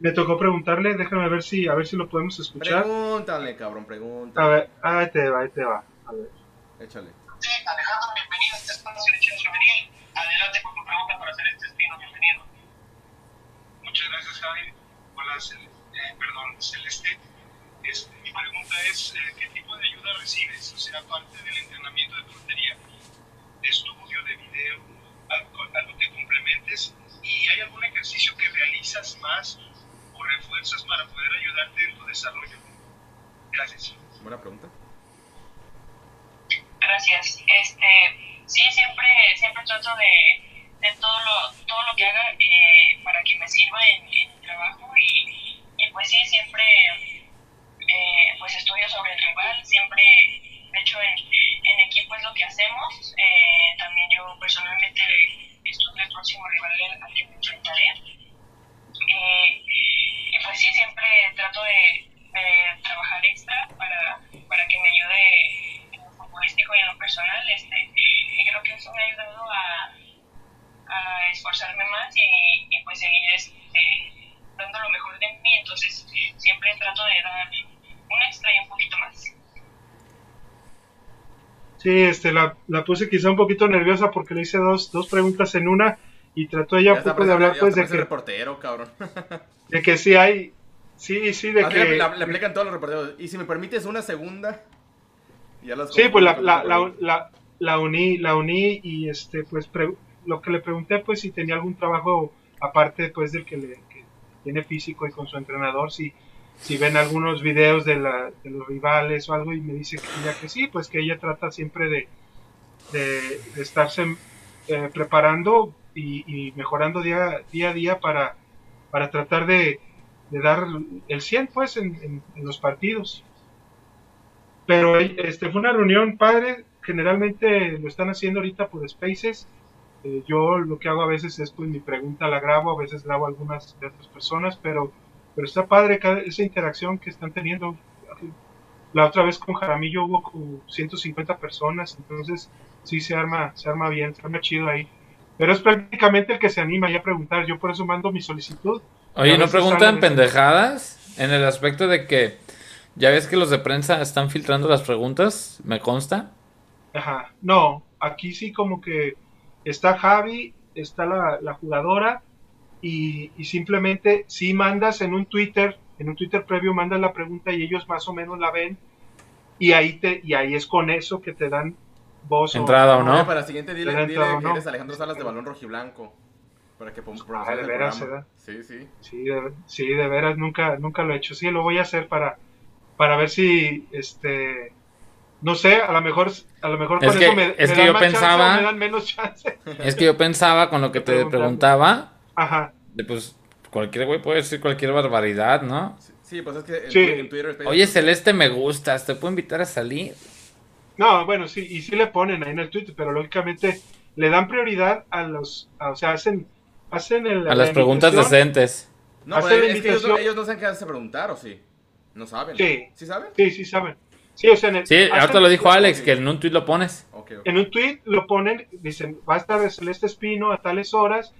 Me tocó preguntarle, déjame ver si a ver si lo podemos escuchar. Pregúntale, cabrón, pregúntale. A ver, ahí te va, ahí te va. A ver. Échale. Sí, Alejandro, bienvenido a este espacio de Chivas Femenil. Adelante con tu pregunta para hacer este espino, bienvenido. Muchas gracias, Javi. Hola, eh, perdón, Celeste. Este, mi pregunta es, eh, ¿qué tipo de ayuda recibes? O sea, aparte del entrenamiento de portería, de estudio, de video, algo, algo que complementes, ¿y hay algún ejercicio que realizas más o refuerzas para poder ayudarte en tu desarrollo? Gracias. Buena pregunta. Gracias. Este, sí, siempre, siempre trato de, de todo lo, todo lo que haga eh, para que me sirva en, siempre eh, pues estudio sobre el rival, siempre, de hecho en, en equipo es lo que hacemos. Eh, también yo personalmente estudio el próximo rival al- que me enfrentaré. Eh, y pues sí, siempre trato de, de trabajar extra para, para que me ayude en lo futbolístico y en lo personal. Este, y creo que eso me ha ayudado a, a esforzarme más y, y pues seguir este, dando lo mejor de mí. Entonces siempre trato de dar un extra y un poquito más. Sí, este, la, la puse quizá un poquito nerviosa porque le hice dos, dos preguntas en una y trató ella un poco de hablar pues de que, reportero, cabrón. de que sí hay, sí, sí, de Así que... le, aplican todos los reporteros. Y si me permites una segunda. Ya las Sí, pues la, la, la, la, la uní, la uní y este, pues pre- lo que le pregunté, pues si tenía algún trabajo aparte, pues del que, le, que tiene físico y con su entrenador, si, si ven algunos videos de, la, de los rivales o algo y me dice que que sí, pues que ella trata siempre de, de, estarse eh, preparando y, mejorando día, día a día para, para tratar de, dar el 100 pues en los partidos. Pero este fue una reunión padre, generalmente lo están haciendo ahorita por Spaces. Eh, yo lo que hago a veces es pues mi pregunta la grabo, a veces grabo algunas de otras personas, pero, pero está padre cada, esa interacción que están teniendo. La otra vez con Jaramillo hubo como 150 personas, entonces sí se arma, se arma bien, se arma chido ahí. Pero es prácticamente el que se anima ya a preguntar, yo por eso mando mi solicitud. Oye, ¿no preguntan pendejadas? En el aspecto de que ya ves que los de prensa están filtrando las preguntas, me consta. Ajá, no, aquí sí como que está Javi, está la, la jugadora y, y simplemente si mandas en un Twitter, en un Twitter previo mandas la pregunta y ellos más o menos la ven y ahí te y ahí es con eso que te dan voz o- Entrada o no. Oye, para el siguiente dile, dile entrado, que no. eres Alejandro Salas de Balón Rojiblanco. Para que Ah, de veras. Sí, sí. Sí, de, sí, de veras nunca nunca lo he hecho. Sí, lo voy a hacer para para ver si este no sé, a lo mejor a lo mejor Es con que- eso me, es me que dan yo más chance o pensaba- me dan menos chance. Es que yo pensaba con lo que te preguntaba, Ajá. de pues cualquier güey puede decir cualquier barbaridad, ¿no? Sí, sí, pues es que en, Sí. tu- en Twitter... Oye, Celeste, me gustas, te puedo invitar a salir. No, bueno, sí, y sí le ponen ahí en el Twitter, pero lógicamente le dan prioridad a los, a- o sea, hacen, hacen el, A la las preguntas decentes. No, Hacer pero la es que ellos, ellos no saben qué hace preguntar, ¿o sí? No saben. Sí. ¿Sí saben? Sí, sí saben. Sí, o sea, en el- Sí, ahorita lo dijo Alex, que en un tuit lo pones. En un tweet lo ponen, dicen, va a estar de Celeste Espino a tales horas,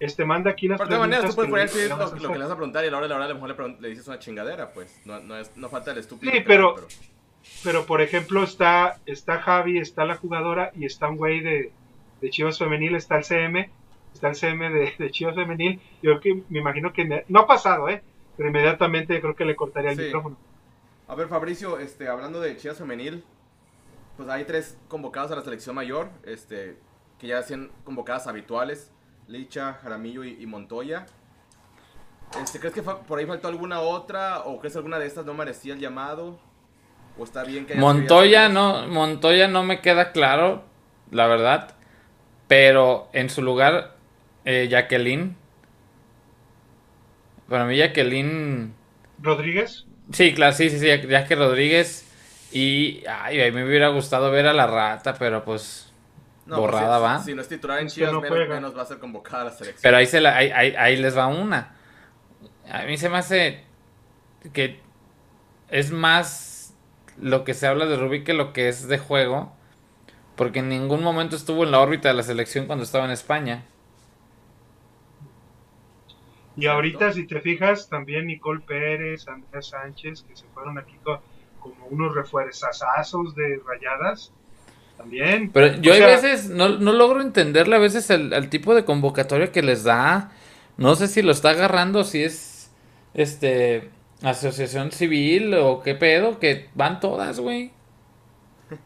este manda aquí las Por todas maneras, tú puedes poner que lo, lo que le vas a preguntar y a la hora de la hora a lo mejor le, le dices una chingadera, pues. No, no, es, no falta el estúpido. Sí, que- pero- Pero por ejemplo está, está Javi, está la jugadora y está un güey de, de Chivas Femenil, está el CM, está el CM de, de Chivas Femenil. Yo que me imagino que me- no ha pasado, ¿eh? Pero inmediatamente creo que le cortaría el Sí. micrófono. A ver, Fabricio, este, hablando de Chivas Femenil, pues hay tres convocados a la selección mayor, este, que ya sean convocadas habituales, Licha, Jaramillo y, y Montoya. Este, ¿Crees que por ahí faltó alguna otra o crees que alguna de estas no merecía el llamado? ¿O está bien que Montoya no, Montoya no me queda claro, la verdad. Pero en su lugar, eh, Jacqueline. Para mí, Jacqueline. Rodríguez. Sí, claro, sí, sí, sí, Jacque Rodríguez. Y. Ay, a mí me hubiera gustado ver a la rata, pero pues. No, pues, borrada si, va. Si no es titular en Chivas, no menos, va a ser convocada a la selección. Pero ahí, se la, ahí, ahí- ahí les va una. A mí se me hace que es más lo que se habla de Rubí que lo que es de juego. Porque en ningún momento estuvo en la órbita de la selección cuando estaba en España. Y ahorita, si te fijas, también Nicole Pérez, Andrea Sánchez, que se fueron aquí co- como unos refuerzazazos de rayadas. También. Pero yo O hay veces no, no logro entenderle a veces el, el tipo de convocatoria que les da. No sé si lo está agarrando, si es este asociación civil o qué pedo, que van todas, güey.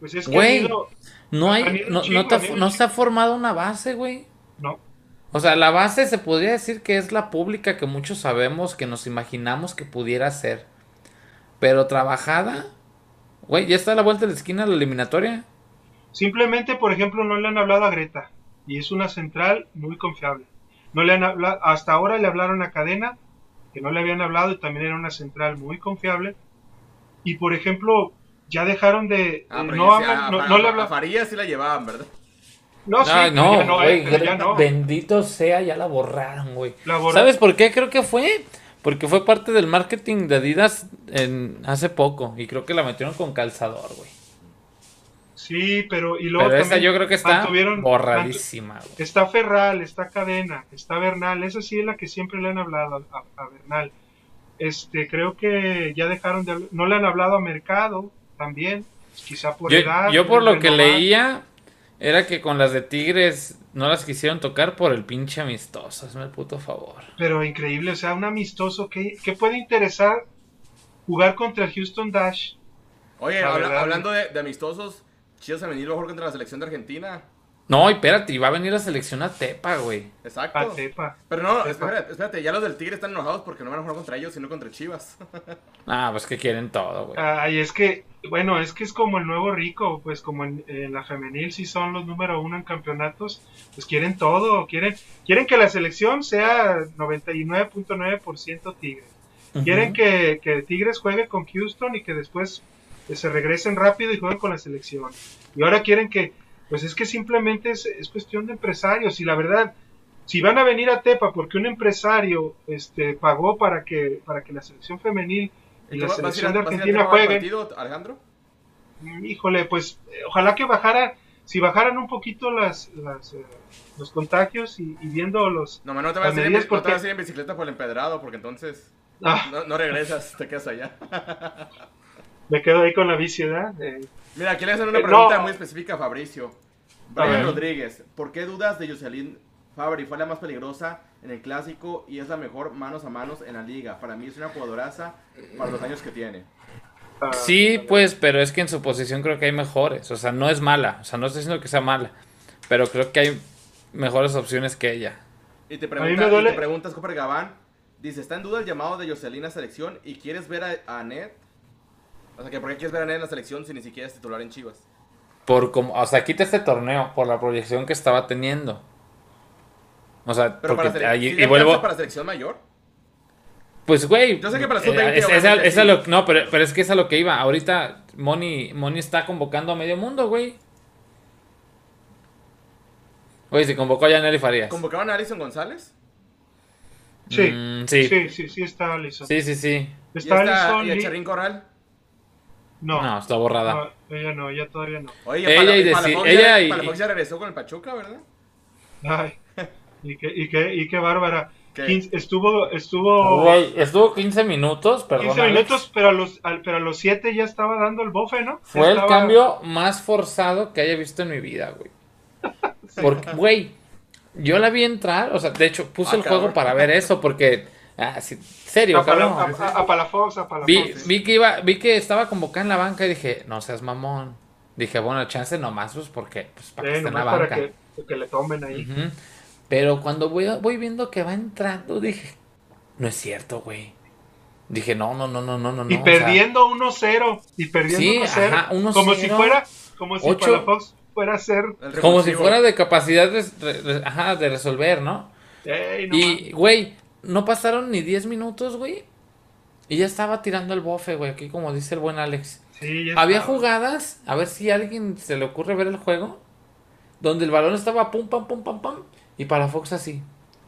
Pues es que Güey. ido- No hay, no, no, chingo, te- no se ha formado una base, güey. No. O sea, la base se podría decir que es la pública que muchos sabemos, que nos imaginamos que pudiera ser. Pero trabajada, güey, ya está a la vuelta de la esquina la eliminatoria. Simplemente, por ejemplo, no le han hablado a Greta. Y es una central muy confiable. No le han hablado, hasta ahora le hablaron a Cadena, que no le habían hablado y también era una central muy confiable. Y por ejemplo, ya dejaron de. Ah, no, ya sí, hablan- a- no, a- no le a hablan. Farías sí la llevaban, ¿verdad? No, sí, Ay, pero no, ya no, güey, eh, pero ya no. bendito sea, ya la borraron, güey. ¿Sabes por qué creo que fue? Porque fue parte del marketing de Adidas en, hace poco y creo que la metieron con calzador, güey. Sí, pero y luego Pero esa yo creo que está borradísima, güey. Está Ferral, está Cadena, está Bernal, esa sí es la que siempre le han hablado a, a Bernal. Este, creo que ya dejaron de no le han hablado a Mercado también, quizá por Yo, edad. yo por lo que leía era que con las de Tigres no las quisieron tocar por el pinche amistoso, hazme el puto favor. Pero increíble, o sea, un amistoso que, que puede interesar jugar contra el Houston Dash. Oye, habla- hablando de, de amistosos, Chivas a jugar contra la selección de Argentina. No, y espérate, y va a venir la selección a Tepa, güey. Exacto. A Tepa. Pero no, Tepa. espérate, espérate, ya los del Tigre están enojados porque no van a jugar contra ellos, sino contra Chivas. Ah, pues que quieren todo, güey. Ay, es que, bueno, es que es como el nuevo rico, pues como en, en la femenil sí son los número uno en campeonatos, pues quieren todo, quieren, quieren que la selección sea 99.9% Tigres. Quieren Ujú. que, que Tigres juegue con Houston y que después eh, se regresen rápido y jueguen con la selección. Y ahora quieren que, pues es que simplemente es, es cuestión de empresarios. Y la verdad, si van a venir a Tepa porque un empresario este, pagó para que, para que la selección femenil y la ¿Tú vas a ir a- selección de Argentina jueguen, partido, Alejandro? híjole, pues eh, ojalá que bajara, si bajaran un poquito las, las, eh, los contagios y, y viendo los... No, no te vas a ir en, medidas no te vas a porque- ir en bicicleta por el empedrado, porque entonces Ah, no, no regresas, te quedas allá. me quedo ahí con la bici, ¿verdad? Eh, Mira, aquí le hacen una Eh, pregunta no. muy específica a Fabricio. Brian. Rodríguez, ¿por qué dudas de Jocelyn Fabri? Fue la más peligrosa en el clásico y es la mejor manos a manos en la liga. Para mí es una jugadoraza para los años que tiene. Sí, pues, pero es que en su posición creo que hay mejores. O sea, no es mala. O sea, no estoy diciendo que sea mala. Pero creo que hay mejores opciones que ella. Y te, pregunta, y te preguntas, Cooper Gabán, dice, ¿está en duda el llamado de Jocelyn a selección y quieres ver a, a Anet? O sea, que ¿por qué quieres ver a Anet en la selección si ni siquiera es titular en Chivas? Por como, o sea, quita este torneo por la proyección que estaba teniendo. O sea, Pero porque para, sele- ahí- ¿sí y le vuelvo, alcanza para selección mayor? pues güey, Yo sé que para eh, sub-20 es- es a- obviamente es a sí. lo- no, pero, pero es que es a lo que iba. Ahorita Moni, Moni está convocando a medio mundo, güey. Oye, se convocó a Yaneli Farías. ¿Convocaron a Alison González? Sí, Mm, sí. sí, sí, sí, está Alison. Sí, sí, sí. ¿Y, Está Alison y a Charín Corral? No, No, está borrada. no, ella no, ella todavía no. Oye, Ella Pala- y Palafox ella ya, y- Palafox ya regresó con el Pachuca, ¿verdad? Ay, y qué, y qué, y qué bárbara. Estuvo, estuvo Güey, estuvo 15 minutos, perdón. 15 Alex. minutos, pero a los, al- pero a los 7 ya estaba dando el bofe, ¿no? Fue el Estaba- cambio más forzado que haya visto en mi vida, güey. Porque, güey, yo la vi entrar, o sea, de hecho, puse Ah, el cabrón. juego para ver eso, porque, ah, sí, serio, A, Pala- cabrón. a- a- a Palafox, a Palafox. Vi, vi que iba, vi que estaba convocada en la banca y dije, no seas mamón. Dije, bueno, chance nomás, pues, porque, pues, para que esté en la nomás para banca. que, que le tomen ahí. Ujú. Pero cuando voy, voy viendo que va entrando, dije, no es cierto, güey. Dije, no, no, no, no, no, no. Y o sea, perdiendo 1-0. Y perdiendo Sí, 1-0. ajá, 1-0. Como si fuera, como si. Palafox fuera a ser. Como si fuera de capacidad de, re- ajá, de resolver, ¿no? Y, güey, no pasaron ni 10 minutos, güey. Y ya estaba tirando el bofe, güey, aquí como dice el buen Alex. Sí, ya Había jugadas, a ver si a alguien se le ocurre ver el juego, donde el balón estaba pum, pam, pum, pam, pam, y para Fox así.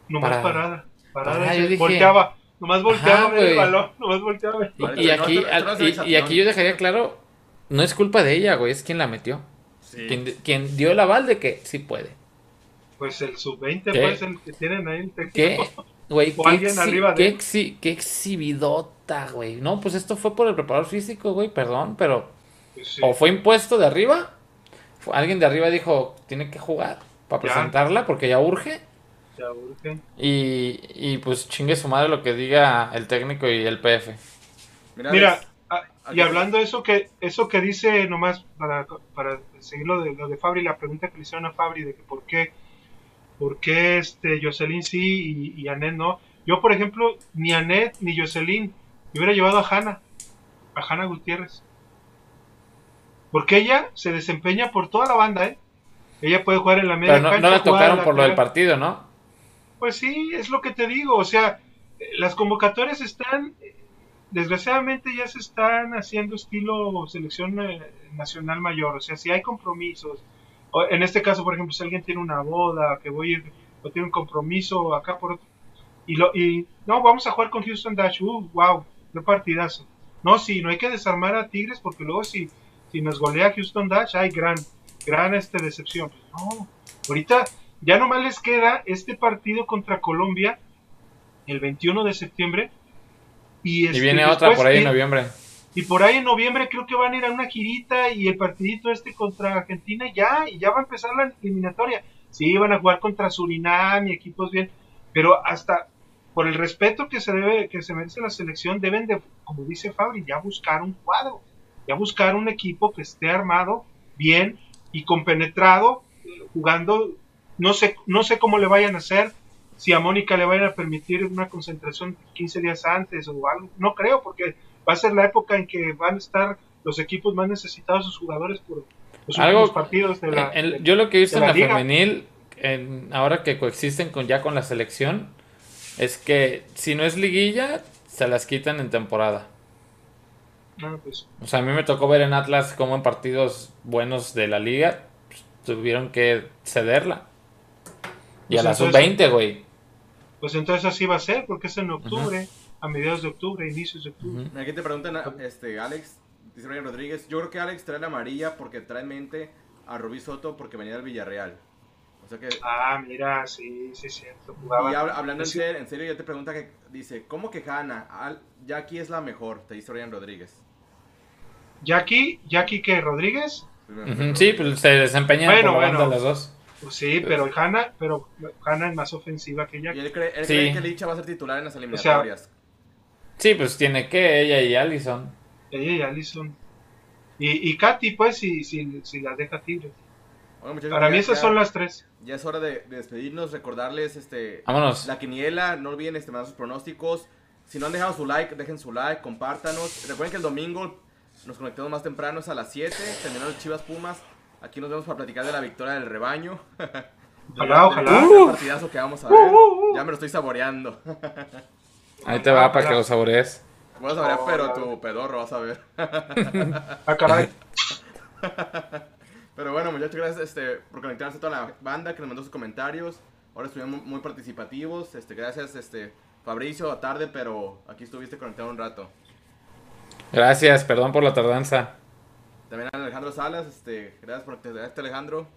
Nomás para- parada. Parada. para, y yo dije- volteaba. Nomás volteaba Ajá, el balón. Nomás volteaba. Y, aquí, y- aquí yo dejaría claro, no es culpa de ella, güey, es quien la metió. Sí. Quien, quien dio el aval de que sí puede. Pues el sub-20, ¿Qué? pues el que tienen ahí el. ¿Qué? Güey, O qué, alguien exhi- arriba de qué, él. exhi- qué exhibidota, güey. No, pues esto fue por el preparador físico, güey, perdón, pero... Pues sí. O fue impuesto de arriba, alguien de arriba dijo, tiene que jugar para presentarla porque ya urge. Ya urge. Y, y pues chingue su madre lo que diga el técnico y el PF. Mira, Mira, ah, y hablando de eso que eso que dice nomás para, para seguir lo de, lo de Fabri, la pregunta que le hicieron a Fabri de que por qué, por qué este Jocelyn sí y, y Anet no. Yo, por ejemplo, ni Anet ni Jocelyn me hubiera llevado a Hanna, a Hanna Gutiérrez. Porque ella se desempeña por toda la banda, ¿eh? Ella puede jugar en la media Pero no, no cancha, la jugar tocaron por lo del partido, ¿no? Pues sí, es lo que te digo, o sea, las convocatorias están, desgraciadamente ya se están haciendo estilo selección eh, nacional mayor, o sea, si hay compromisos, o en este caso, por ejemplo, si alguien tiene una boda, que voy a ir, o tiene un compromiso acá por otro, y, lo, y no, vamos a jugar con Houston Dash, uh, wow, qué partidazo. No, sí, no hay que desarmar a Tigres porque luego si, si nos golea Houston Dash, hay gran, gran este decepción. Pues no, ahorita ya nomás les queda este partido contra Colombia el 21 de septiembre. Y, Y este, viene otra por ahí en noviembre. y por ahí en noviembre creo que van a ir a una girita y el partidito este contra Argentina ya, y ya va a empezar la eliminatoria. Sí, van a jugar contra Surinam y equipos bien, pero hasta por el respeto que se debe, que se merece la selección, deben de, como dice Fabri, ya buscar un cuadro, ya buscar un equipo que esté armado bien y compenetrado, jugando, no sé, no sé cómo le vayan a hacer, si a Mónica le vayan a permitir una concentración 15 días antes o algo, no creo, porque va a ser la época en que van a estar los equipos más necesitados, sus jugadores por los Algo- últimos partidos de la... En- en- de- yo lo que he visto en la la femenil, en- ahora que coexisten con ya con la selección, es que si no es liguilla, se las quitan en temporada. Ah, pues, O sea, a mí me tocó ver en Atlas cómo en partidos buenos de la liga pues, tuvieron que cederla. Y Pues a la entonces- sub-20, güey. pues entonces así va a ser, porque es en octubre, a mediados de octubre, inicios de octubre. Aquí te preguntan, a- este, Alex, dice Brian Rodríguez, yo creo que Alex trae la amarilla porque trae en mente a Rubí Soto porque venía del Villarreal. O sea que... Ah, mira, sí, sí, cierto, jugaba. Y habla- hablando en Sí. serio, en serio, ya te pregunta que dice, ¿cómo que Hanna? Al- Jackie es la mejor, te dice Brian Rodríguez. Jackie, Jackie que Rodríguez, Sí, pues se desempeñan Bueno, por la banda bueno. las dos. pues sí, pero Hanna, pero Hanna es más ofensiva que Y Jackie. él cree, él Sí. cree que Licha va a ser titular en las eliminatorias. Sí, pues tiene que ella y Allison. Ella y Allison. Y, y Katy, pues, si, si, si la deja Tigres. Bueno, muchachos, Para mí esas ya- son las tres. Ya es hora de, de despedirnos, recordarles este Vámonos. la quiniela, no olviden este, mandar sus pronósticos. Si no han dejado su like, dejen su like, compártanos. Recuerden que el domingo nos conectamos más temprano, es a las 7, terminando el Chivas Pumas. Aquí nos vemos para platicar de la victoria del rebaño. Ojalá, ojalá. Uh. partidazo que vamos a ver. Ya me lo estoy saboreando. Ahí te va para que lo saborees. Voy a saborear, pero tu pedorro vas a ver. Ah, caray. Pero bueno, muchachos, gracias este, por conectarse a toda la banda que nos mandó sus comentarios. Ahora estuvieron muy, muy participativos. Este, gracias, este, Fabricio, a tarde, pero aquí estuviste conectado un rato. Gracias, perdón por la tardanza. También a Alejandro Salas, este, gracias por conectarte, Alejandro.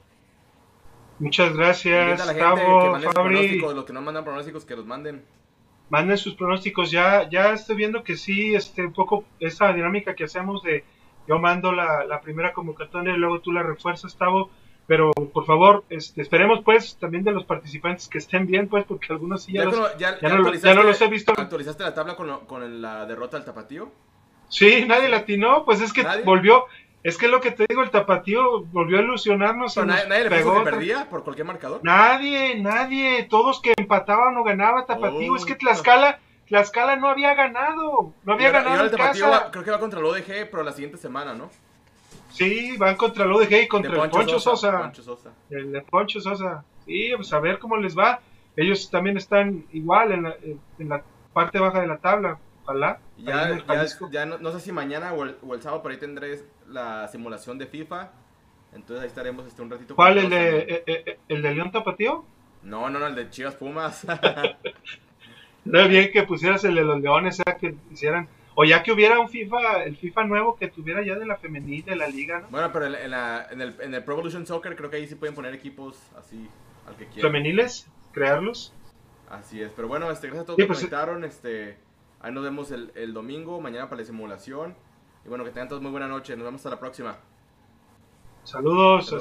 Muchas gracias, Gustavo, Fabri. los que no mandan pronósticos, que los manden. Manden sus pronósticos. Ya, ya estoy viendo que sí, este, un poco esa dinámica que hacemos de yo mando la, la primera convocatoria y luego tú la refuerzas, Tavo. Pero por favor, este, esperemos pues también de los participantes que estén bien, pues, porque algunos sí ya, Ya, los- cono- ya- ya ya no, lo- ya no actualizaste- los he visto. ¿Actualizaste la tabla con, lo- con la derrota del Tapatío? Sí, nadie latinó, pues es que ¿Nadie? volvió, es que lo que te digo, el tapatío volvió a ilusionarnos. Nos nadie, nadie le pegó que perdía por cualquier marcador. Nadie, nadie, todos que empataban o ganaba Tapatío. Oh. Es que Tlaxcala, Tlaxcala no había ganado. No había ahora- ganado el en tapatío casa. va- creo que va contra el ODG, pero la siguiente semana, ¿no? Sí, van contra el ODG y contra De el Poncho Sosa. Poncho Sosa. El de Poncho Sosa. Sí, pues a ver cómo les va. Ellos también están igual en la, en la parte baja de la tabla. Ojalá. Ya, ya, ya no, no sé si mañana o el, o el sábado por ahí tendré la simulación de FIFA. Entonces ahí estaremos este, un ratito. ¿Cuál? ¿El de, eh, eh, eh, el de León Tapatío? No, no, no, el de Chivas Pumas. Era bien que pusieras el de los Leones, o sea, que hicieran. O ya que hubiera un FIFA, el FIFA nuevo que tuviera ya de la femenil, de la liga, ¿no? bueno, pero en, la- en el, en el Pro Evolution Soccer creo que ahí sí pueden poner equipos así al que quieran. Femeniles, crearlos. Así es, pero bueno, este, gracias a todos Sí, que pues, conectaron. Este, ahí nos vemos el, el domingo, mañana para la simulación. Y bueno, que tengan todos muy buena noche. Nos vemos hasta la próxima. Saludos. Saludos.